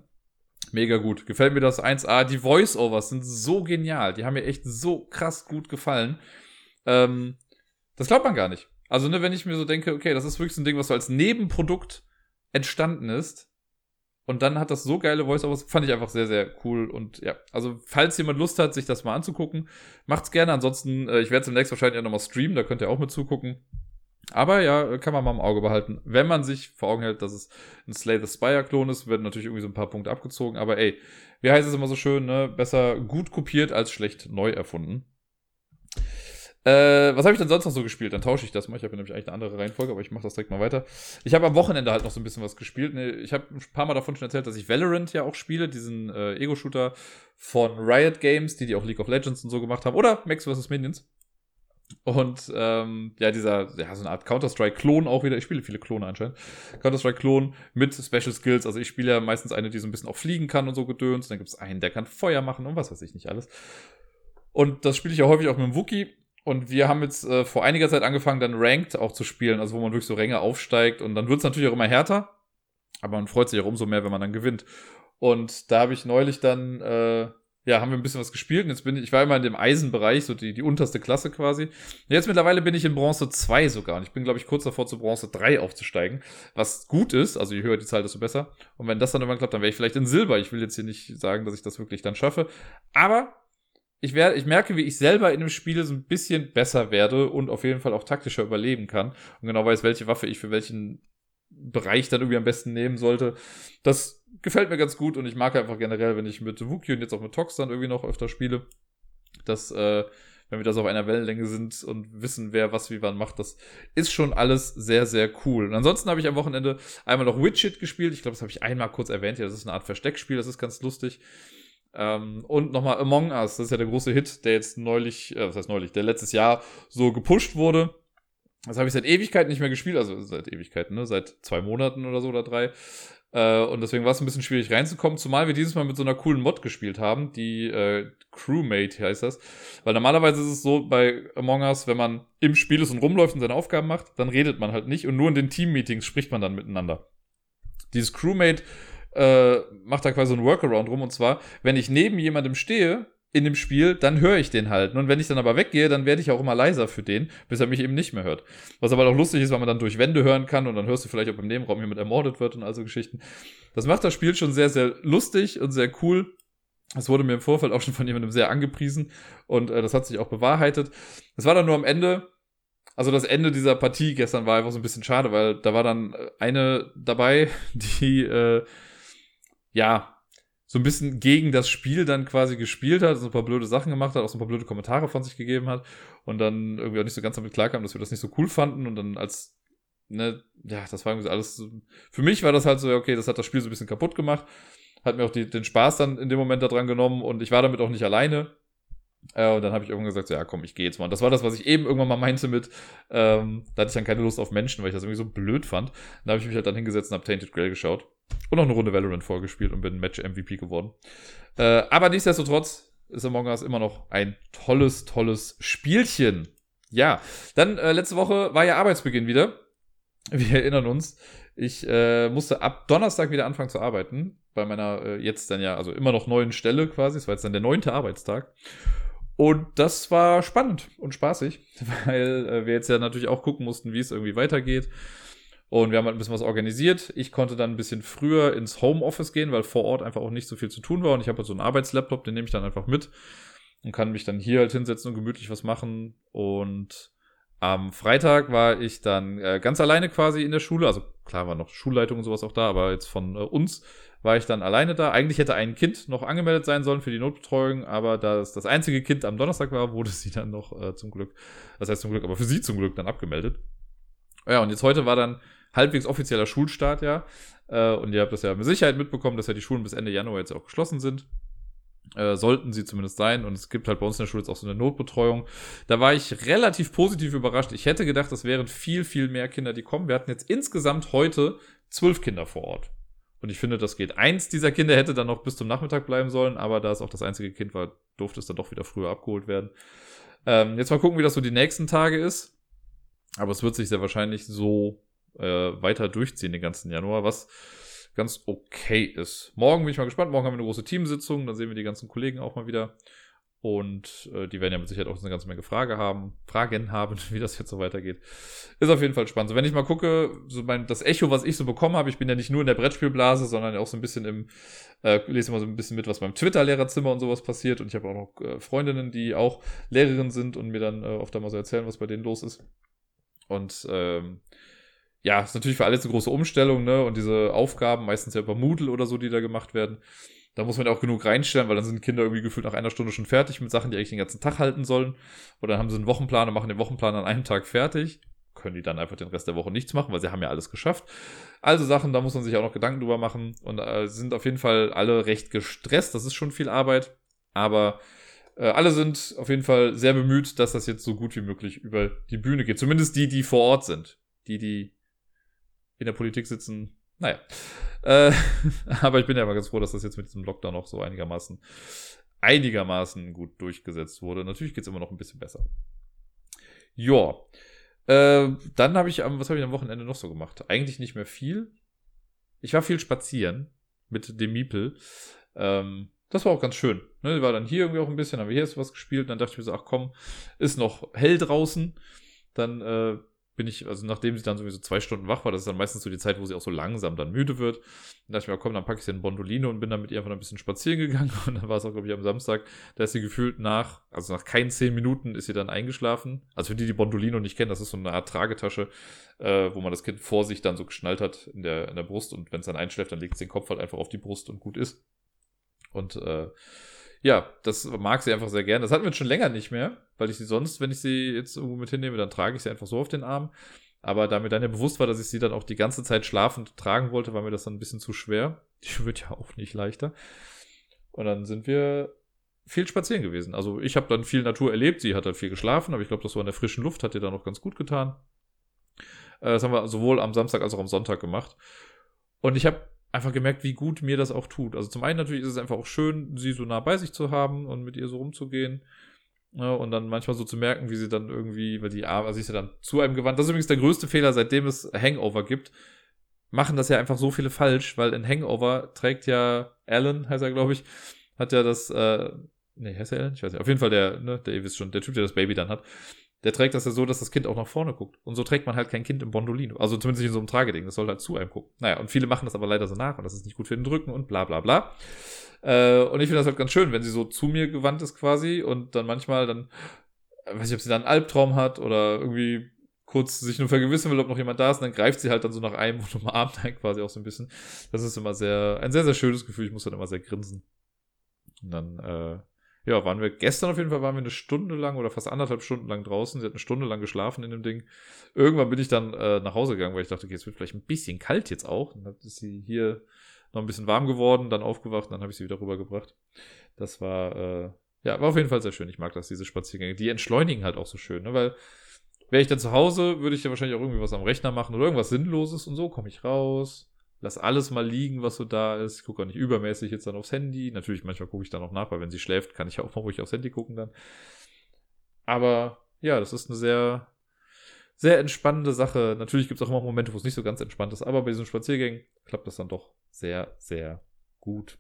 mega gut. Gefällt mir das 1A. Die Voice-Overs sind so genial. Die haben mir echt so krass gut gefallen. Ähm, das glaubt man gar nicht. Also, ne, wenn ich mir so denke, okay, das ist wirklich so ein Ding, was so als Nebenprodukt entstanden ist, und dann hat das so geile Voice-Overs, fand ich einfach sehr, sehr cool. Und ja, also falls jemand Lust hat, sich das mal anzugucken, macht's gerne. Ansonsten, äh, ich werde demnächst wahrscheinlich auch nochmal streamen, da könnt ihr auch mit zugucken. Aber ja, kann man mal im Auge behalten. Wenn man sich vor Augen hält, dass es ein Slay the Spire-Klon ist, werden natürlich irgendwie so ein paar Punkte abgezogen. Aber ey, wie heißt es immer so schön, ne? Besser gut kopiert als schlecht neu erfunden. Äh, was habe ich denn sonst noch so gespielt? Dann tausche ich das mal. Ich habe nämlich eigentlich eine andere Reihenfolge, aber ich mache das direkt mal weiter. Ich habe am Wochenende halt noch so ein bisschen was gespielt. Ich habe ein paar Mal davon schon erzählt, dass ich Valorant ja auch spiele, diesen äh, Ego-Shooter von Riot Games, die die auch League of Legends und so gemacht haben. Oder Max vs. Minions. Und ähm, ja, dieser, ja, so eine Art Counter-Strike-Klon auch wieder. Ich spiele viele Klone anscheinend. Counter-Strike-Klon mit Special Skills. Also ich spiele ja meistens eine, die so ein bisschen auch fliegen kann und so gedöns. dann gibt es einen, der kann Feuer machen und was weiß ich nicht alles. Und das spiele ich ja häufig auch mit dem Wookie. Und wir haben jetzt äh, vor einiger Zeit angefangen, dann Ranked auch zu spielen, also wo man wirklich so Ränge aufsteigt. Und dann wird es natürlich auch immer härter. Aber man freut sich auch umso mehr, wenn man dann gewinnt. Und da habe ich neulich dann äh, ja, haben wir ein bisschen was gespielt. Und jetzt bin ich, ich war immer in dem Eisenbereich, so die, die unterste Klasse quasi. Jetzt mittlerweile bin ich in Bronze 2 sogar. Und ich bin, glaube ich, kurz davor, zu Bronze 3 aufzusteigen. Was gut ist, also je höher die Zahl, desto besser. Und wenn das dann irgendwann klappt, dann wäre ich vielleicht in Silber. Ich will jetzt hier nicht sagen, dass ich das wirklich dann schaffe. Aber ich, werde, ich merke, wie ich selber in dem Spiel so ein bisschen besser werde und auf jeden Fall auch taktischer überleben kann. Und genau weiß, welche Waffe ich für welchen Bereich dann irgendwie am besten nehmen sollte. Das gefällt mir ganz gut und ich mag einfach generell, wenn ich mit Wookie und jetzt auch mit Tox dann irgendwie noch öfter spiele, dass, äh, wenn wir das auf einer Wellenlänge sind und wissen, wer was wie wann macht, das ist schon alles sehr, sehr cool. Und ansonsten habe ich am Wochenende einmal noch Witchit gespielt. Ich glaube, das habe ich einmal kurz erwähnt. Ja, das ist eine Art Versteckspiel, das ist ganz lustig. Ähm, und nochmal Among Us, das ist ja der große Hit, der jetzt neulich, äh, was heißt neulich, der letztes Jahr so gepusht wurde. Das habe ich seit Ewigkeiten nicht mehr gespielt, also seit Ewigkeiten, ne? Seit zwei Monaten oder so oder drei. Äh, und deswegen war es ein bisschen schwierig reinzukommen, zumal wir dieses Mal mit so einer coolen Mod gespielt haben, die äh, Crewmate heißt das. Weil normalerweise ist es so bei Among Us, wenn man im Spiel ist und rumläuft und seine Aufgaben macht, dann redet man halt nicht und nur in den Team-Meetings spricht man dann miteinander. Dieses Crewmate äh, macht da quasi so ein Workaround rum und zwar, wenn ich neben jemandem stehe, in dem Spiel, dann höre ich den halt. Und wenn ich dann aber weggehe, dann werde ich auch immer leiser für den, bis er mich eben nicht mehr hört. Was aber auch lustig ist, weil man dann durch Wände hören kann und dann hörst du vielleicht, ob im Nebenraum jemand ermordet wird und all so Geschichten. Das macht das Spiel schon sehr, sehr lustig und sehr cool. Das wurde mir im Vorfeld auch schon von jemandem sehr angepriesen und äh, das hat sich auch bewahrheitet. Es war dann nur am Ende, also das Ende dieser Partie gestern war einfach so ein bisschen schade, weil da war dann eine dabei, [LAUGHS] die äh, ja so ein bisschen gegen das Spiel dann quasi gespielt hat, so ein paar blöde Sachen gemacht hat, auch so ein paar blöde Kommentare von sich gegeben hat und dann irgendwie auch nicht so ganz damit klarkam, dass wir das nicht so cool fanden und dann als, ne, ja, das war irgendwie alles, so, für mich war das halt so, okay, das hat das Spiel so ein bisschen kaputt gemacht, hat mir auch die, den Spaß dann in dem Moment da dran genommen und ich war damit auch nicht alleine. Äh, und dann habe ich irgendwann gesagt, so, ja komm, ich gehe jetzt mal. Und das war das, was ich eben irgendwann mal meinte mit, ähm, da hatte ich dann keine Lust auf Menschen, weil ich das irgendwie so blöd fand. Da habe ich mich halt dann hingesetzt und habe Tainted Grail geschaut. Und noch eine Runde Valorant vorgespielt und bin Match-MVP geworden. Äh, aber nichtsdestotrotz ist Among Us immer noch ein tolles, tolles Spielchen. Ja, dann äh, letzte Woche war ja Arbeitsbeginn wieder. Wir erinnern uns. Ich äh, musste ab Donnerstag wieder anfangen zu arbeiten. Bei meiner äh, jetzt dann ja, also immer noch neuen Stelle quasi. Es war jetzt dann der neunte Arbeitstag. Und das war spannend und spaßig, [LAUGHS] weil äh, wir jetzt ja natürlich auch gucken mussten, wie es irgendwie weitergeht. Und wir haben halt ein bisschen was organisiert. Ich konnte dann ein bisschen früher ins Homeoffice gehen, weil vor Ort einfach auch nicht so viel zu tun war. Und ich habe halt so einen Arbeitslaptop, den nehme ich dann einfach mit und kann mich dann hier halt hinsetzen und gemütlich was machen. Und am Freitag war ich dann äh, ganz alleine quasi in der Schule. Also klar war noch Schulleitung und sowas auch da, aber jetzt von äh, uns war ich dann alleine da. Eigentlich hätte ein Kind noch angemeldet sein sollen für die Notbetreuung, aber da es das einzige Kind am Donnerstag war, wurde sie dann noch äh, zum Glück, das heißt zum Glück, aber für sie zum Glück dann abgemeldet. Ja, und jetzt heute war dann halbwegs offizieller Schulstart, ja. Äh, und ihr habt das ja mit Sicherheit mitbekommen, dass ja die Schulen bis Ende Januar jetzt auch geschlossen sind. Äh, sollten sie zumindest sein. Und es gibt halt bei uns in der Schule jetzt auch so eine Notbetreuung. Da war ich relativ positiv überrascht. Ich hätte gedacht, das wären viel, viel mehr Kinder, die kommen. Wir hatten jetzt insgesamt heute zwölf Kinder vor Ort. Und ich finde, das geht. Eins dieser Kinder hätte dann noch bis zum Nachmittag bleiben sollen, aber da es auch das einzige Kind war, durfte es dann doch wieder früher abgeholt werden. Ähm, jetzt mal gucken, wie das so die nächsten Tage ist. Aber es wird sich sehr wahrscheinlich so äh, weiter durchziehen den ganzen Januar, was ganz okay ist. Morgen bin ich mal gespannt. Morgen haben wir eine große Teamsitzung. Dann sehen wir die ganzen Kollegen auch mal wieder. Und äh, die werden ja mit Sicherheit auch eine ganze Menge Frage haben, Fragen haben, [LAUGHS] wie das jetzt so weitergeht. Ist auf jeden Fall spannend. So, wenn ich mal gucke, so mein, das Echo, was ich so bekommen habe, ich bin ja nicht nur in der Brettspielblase, sondern auch so ein bisschen im, äh, lese mal so ein bisschen mit, was beim Twitter-Lehrerzimmer und sowas passiert. Und ich habe auch noch äh, Freundinnen, die auch Lehrerin sind und mir dann äh, oft einmal so erzählen, was bei denen los ist. Und ähm, ja, ist natürlich für alle jetzt eine große Umstellung, ne? Und diese Aufgaben, meistens ja über Moodle oder so, die da gemacht werden. Da muss man ja auch genug reinstellen, weil dann sind Kinder irgendwie gefühlt nach einer Stunde schon fertig mit Sachen, die eigentlich den ganzen Tag halten sollen. Oder dann haben sie einen Wochenplan und machen den Wochenplan an einem Tag fertig. Können die dann einfach den Rest der Woche nichts machen, weil sie haben ja alles geschafft. Also Sachen, da muss man sich auch noch Gedanken drüber machen. Und äh, sind auf jeden Fall alle recht gestresst. Das ist schon viel Arbeit. Aber äh, alle sind auf jeden Fall sehr bemüht, dass das jetzt so gut wie möglich über die Bühne geht. Zumindest die, die vor Ort sind. Die, die in der Politik sitzen, naja. Äh, [LAUGHS] aber ich bin ja mal ganz froh, dass das jetzt mit diesem Lockdown auch so einigermaßen, einigermaßen gut durchgesetzt wurde. Natürlich geht es immer noch ein bisschen besser. Ja. Äh, dann habe ich am, was habe ich am Wochenende noch so gemacht? Eigentlich nicht mehr viel. Ich war viel spazieren mit dem Miepel. Ähm, das war auch ganz schön. Ne, war dann hier irgendwie auch ein bisschen, haben wir hier was gespielt. Dann dachte ich mir so, ach komm, ist noch hell draußen. Dann äh, bin ich, also nachdem sie dann sowieso zwei Stunden wach war, das ist dann meistens so die Zeit, wo sie auch so langsam dann müde wird. Dann dachte ich mir, komm, dann packe ich sie in Bondolino und bin dann mit ihr einfach ein bisschen spazieren gegangen. [LAUGHS] Und dann war es auch, glaube ich, am Samstag, da ist sie gefühlt nach, also nach keinen zehn Minuten ist sie dann eingeschlafen. Also für die, die Bondolino nicht kennen, das ist so eine Art Tragetasche, äh, wo man das Kind vor sich dann so geschnallt hat in der, in der Brust. Und wenn es dann einschläft, dann legt es den Kopf halt einfach auf die Brust und gut ist. Und äh, ja, das mag sie einfach sehr gern. Das hatten wir schon länger nicht mehr, weil ich sie sonst, wenn ich sie jetzt irgendwo mit hinnehme, dann trage ich sie einfach so auf den Arm. Aber da mir dann ja bewusst war, dass ich sie dann auch die ganze Zeit schlafend tragen wollte, war mir das dann ein bisschen zu schwer. Die wird ja auch nicht leichter. Und dann sind wir viel spazieren gewesen. Also ich habe dann viel Natur erlebt, sie hat halt viel geschlafen, aber ich glaube, das war in der frischen Luft, hat ihr dann auch ganz gut getan. Äh, das haben wir sowohl am Samstag als auch am Sonntag gemacht. Und ich habe einfach gemerkt, wie gut mir das auch tut. Also zum einen natürlich ist es einfach auch schön, sie so nah bei sich zu haben und mit ihr so rumzugehen. Ja, und dann manchmal so zu merken, wie sie dann irgendwie, weil die Arme, also ist ja dann zu einem gewandt. Das ist übrigens der größte Fehler, seitdem es Hangover gibt. Machen das ja einfach so viele falsch, weil in Hangover trägt ja Alan, heißt er, glaube ich, hat ja das, äh, nee, heißt er Alan? Ich weiß nicht. Auf jeden Fall der, ne, der, ihr wisst schon, der Typ, der das Baby dann hat, der trägt das ja so, dass das Kind auch nach vorne guckt. Und so trägt man halt kein Kind im Bondolino. Also zumindest nicht in so einem Trageding. Das soll halt zu einem gucken. Naja, und viele machen das aber leider so nach und das ist nicht gut für den Rücken und bla bla bla. Äh, und ich finde das halt ganz schön, wenn sie so zu mir gewandt ist quasi und dann manchmal dann, weiß ich, ob sie dann einen Albtraum hat oder irgendwie kurz sich nur vergewissen will, ob noch jemand da ist, und dann greift sie halt dann so nach einem [LAUGHS] und umarmt einen quasi auch so ein bisschen. Das ist immer sehr, ein sehr, sehr schönes Gefühl. Ich muss dann immer sehr grinsen. Und dann, äh, ja, waren wir gestern auf jeden Fall, waren wir eine Stunde lang oder fast anderthalb Stunden lang draußen. Sie hat eine Stunde lang geschlafen in dem Ding. Irgendwann bin ich dann äh, nach Hause gegangen, weil ich dachte, okay, es wird vielleicht ein bisschen kalt jetzt auch. Dann ist sie hier noch ein bisschen warm geworden, dann aufgewacht, dann habe ich sie wieder rübergebracht. Das war, äh, ja, war auf jeden Fall sehr schön. Ich mag das, diese Spaziergänge. Die entschleunigen halt auch so schön, ne? weil wäre ich dann zu Hause, würde ich ja wahrscheinlich auch irgendwie was am Rechner machen oder irgendwas Sinnloses und so komme ich raus, lass alles mal liegen, was so da ist. Ich gucke auch nicht übermäßig jetzt dann aufs Handy. Natürlich, manchmal gucke ich dann auch nach, weil wenn sie schläft, kann ich [LAUGHS] auch mal ruhig aufs Handy gucken dann. Aber ja, das ist eine sehr, sehr entspannende Sache. Natürlich gibt es auch immer Momente, wo es nicht so ganz entspannt ist, aber bei diesen Spaziergängen klappt das dann doch sehr, sehr gut.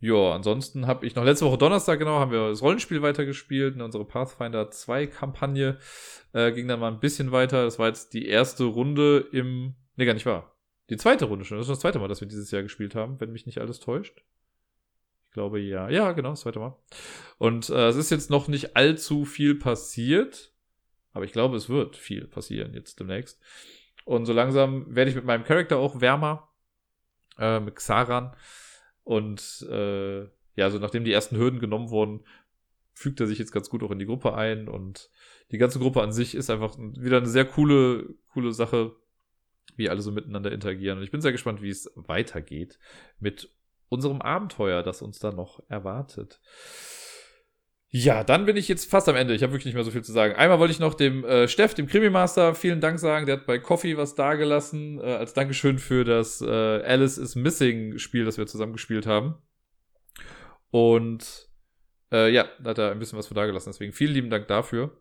Ja, ansonsten habe ich noch letzte Woche Donnerstag, genau, haben wir das Rollenspiel weitergespielt. Unsere Pathfinder 2 Kampagne äh, ging dann mal ein bisschen weiter. Das war jetzt die erste Runde im, ne, gar nicht wahr. Die zweite Runde schon. Das ist das zweite Mal, dass wir dieses Jahr gespielt haben, wenn mich nicht alles täuscht. Ich glaube ja. Ja, genau, das zweite Mal. Und äh, es ist jetzt noch nicht allzu viel passiert. Aber ich glaube, es wird viel passieren jetzt demnächst. Und so langsam werde ich mit meinem Charakter auch wärmer. Äh, mit Xaran. Und äh, ja, so nachdem die ersten Hürden genommen wurden, fügt er sich jetzt ganz gut auch in die Gruppe ein. Und die ganze Gruppe an sich ist einfach wieder eine sehr coole, coole Sache wie alle so miteinander interagieren. Und ich bin sehr gespannt, wie es weitergeht mit unserem Abenteuer, das uns da noch erwartet. Ja, dann bin ich jetzt fast am Ende. Ich habe wirklich nicht mehr so viel zu sagen. Einmal wollte ich noch dem äh, Steff, dem Krimi-Master, vielen Dank sagen. Der hat bei Coffee was dagelassen, äh, als Dankeschön für das äh, Alice is Missing-Spiel, das wir zusammen gespielt haben. Und äh, ja, da hat er ein bisschen was für dagelassen. Deswegen vielen lieben Dank dafür.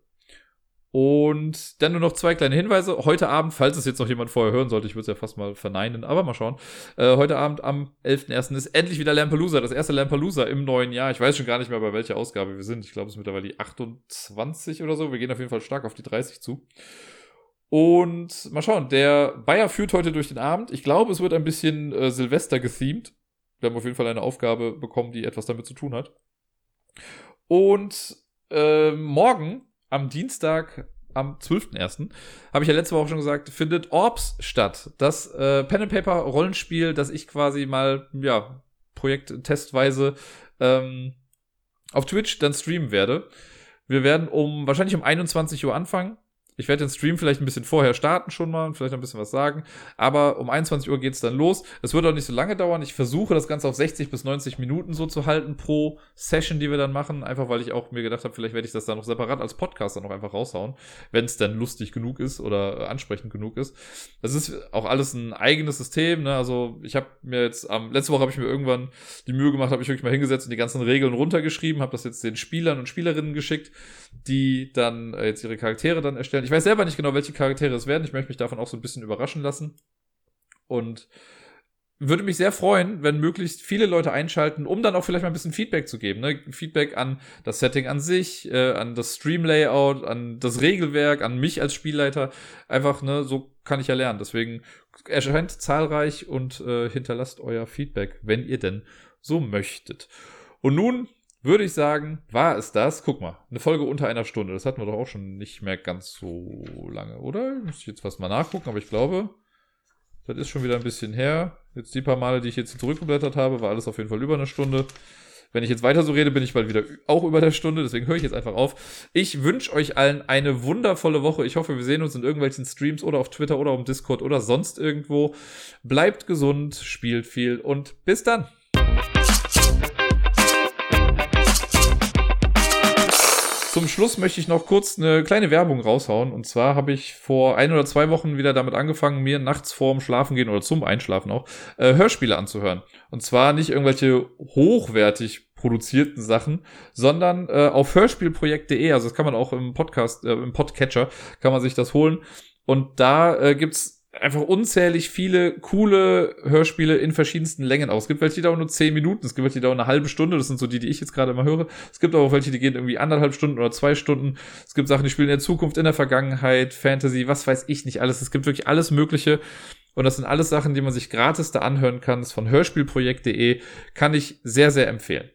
Und dann nur noch zwei kleine Hinweise. Heute Abend, falls es jetzt noch jemand vorher hören sollte, ich würde es ja fast mal verneinen, aber mal schauen. Äh, heute Abend am 11.01. ist endlich wieder Lampalooza, das erste Lampalooza im neuen Jahr. Ich weiß schon gar nicht mehr, bei welcher Ausgabe wir sind. Ich glaube, es ist mittlerweile die 28 oder so. Wir gehen auf jeden Fall stark auf die 30 zu. Und mal schauen, der Bayer führt heute durch den Abend. Ich glaube, es wird ein bisschen äh, Silvester gethemed. Wir haben auf jeden Fall eine Aufgabe bekommen, die etwas damit zu tun hat. Und äh, morgen am Dienstag am 12.01. habe ich ja letzte Woche schon gesagt, findet Orbs statt. Das äh, Pen and Paper Rollenspiel, das ich quasi mal, ja, Projekt testweise ähm, auf Twitch dann streamen werde. Wir werden um wahrscheinlich um 21 Uhr anfangen. Ich werde den Stream vielleicht ein bisschen vorher starten schon mal und vielleicht ein bisschen was sagen. Aber um 21 Uhr geht's dann los. Es wird auch nicht so lange dauern. Ich versuche das Ganze auf 60 bis 90 Minuten so zu halten pro Session, die wir dann machen. Einfach weil ich auch mir gedacht habe, vielleicht werde ich das dann noch separat als Podcast dann noch einfach raushauen, wenn es dann lustig genug ist oder ansprechend genug ist. Das ist auch alles ein eigenes System. Ne? Also ich habe mir jetzt, ähm, letzte Woche habe ich mir irgendwann die Mühe gemacht, habe ich wirklich mal hingesetzt und die ganzen Regeln runtergeschrieben, habe das jetzt den Spielern und Spielerinnen geschickt, die dann äh, jetzt ihre Charaktere dann erstellen werden. Ich weiß selber nicht genau, welche Charaktere es werden. Ich möchte mich davon auch so ein bisschen überraschen lassen. Und würde mich sehr freuen, wenn möglichst viele Leute einschalten, um dann auch vielleicht mal ein bisschen Feedback zu geben. Ne? Feedback an das Setting an sich, äh, an das Stream-Layout, an das Regelwerk, an mich als Spielleiter. Einfach, ne, so kann ich ja lernen. Deswegen erscheint zahlreich und äh, hinterlasst euer Feedback, wenn ihr denn so möchtet. Und nun würde ich sagen, war es das. Guck mal, eine Folge unter einer Stunde. Das hatten wir doch auch schon nicht mehr ganz so lange, oder? Muss ich jetzt fast mal nachgucken, aber ich glaube, das ist schon wieder ein bisschen her. Jetzt die paar Male, die ich jetzt zurückgeblättert habe, war alles auf jeden Fall über eine Stunde. Wenn ich jetzt weiter so rede, bin ich bald wieder auch über der Stunde, deswegen höre ich jetzt einfach auf. Ich wünsche euch allen eine wundervolle Woche. Ich hoffe, wir sehen uns in irgendwelchen Streams oder auf Twitter oder auf Discord oder sonst irgendwo. Bleibt gesund, spielt viel und bis dann. Zum Schluss möchte ich noch kurz eine kleine Werbung raushauen. Und zwar habe ich vor ein oder zwei Wochen wieder damit angefangen, mir nachts vorm Schlafengehen oder zum Einschlafen auch äh, Hörspiele anzuhören. Und zwar nicht irgendwelche hochwertig produzierten Sachen, sondern äh, auf hörspielprojekt.de, also das kann man auch im Podcast, äh, im Podcatcher, kann man sich das holen. Und da äh, gibt's einfach unzählig viele coole Hörspiele in verschiedensten Längen aus. Es gibt welche, die dauern nur zehn Minuten, es gibt welche, die dauern eine halbe Stunde, das sind so die, die ich jetzt gerade immer höre. Es gibt aber auch welche, die gehen irgendwie anderthalb Stunden oder zwei Stunden. Es gibt Sachen, die spielen in der Zukunft, in der Vergangenheit, Fantasy, was weiß ich nicht alles. Es gibt wirklich alles Mögliche. Und das sind alles Sachen, die man sich gratis da anhören kann. Das ist von hörspielprojekt.de. Kann ich sehr, sehr empfehlen.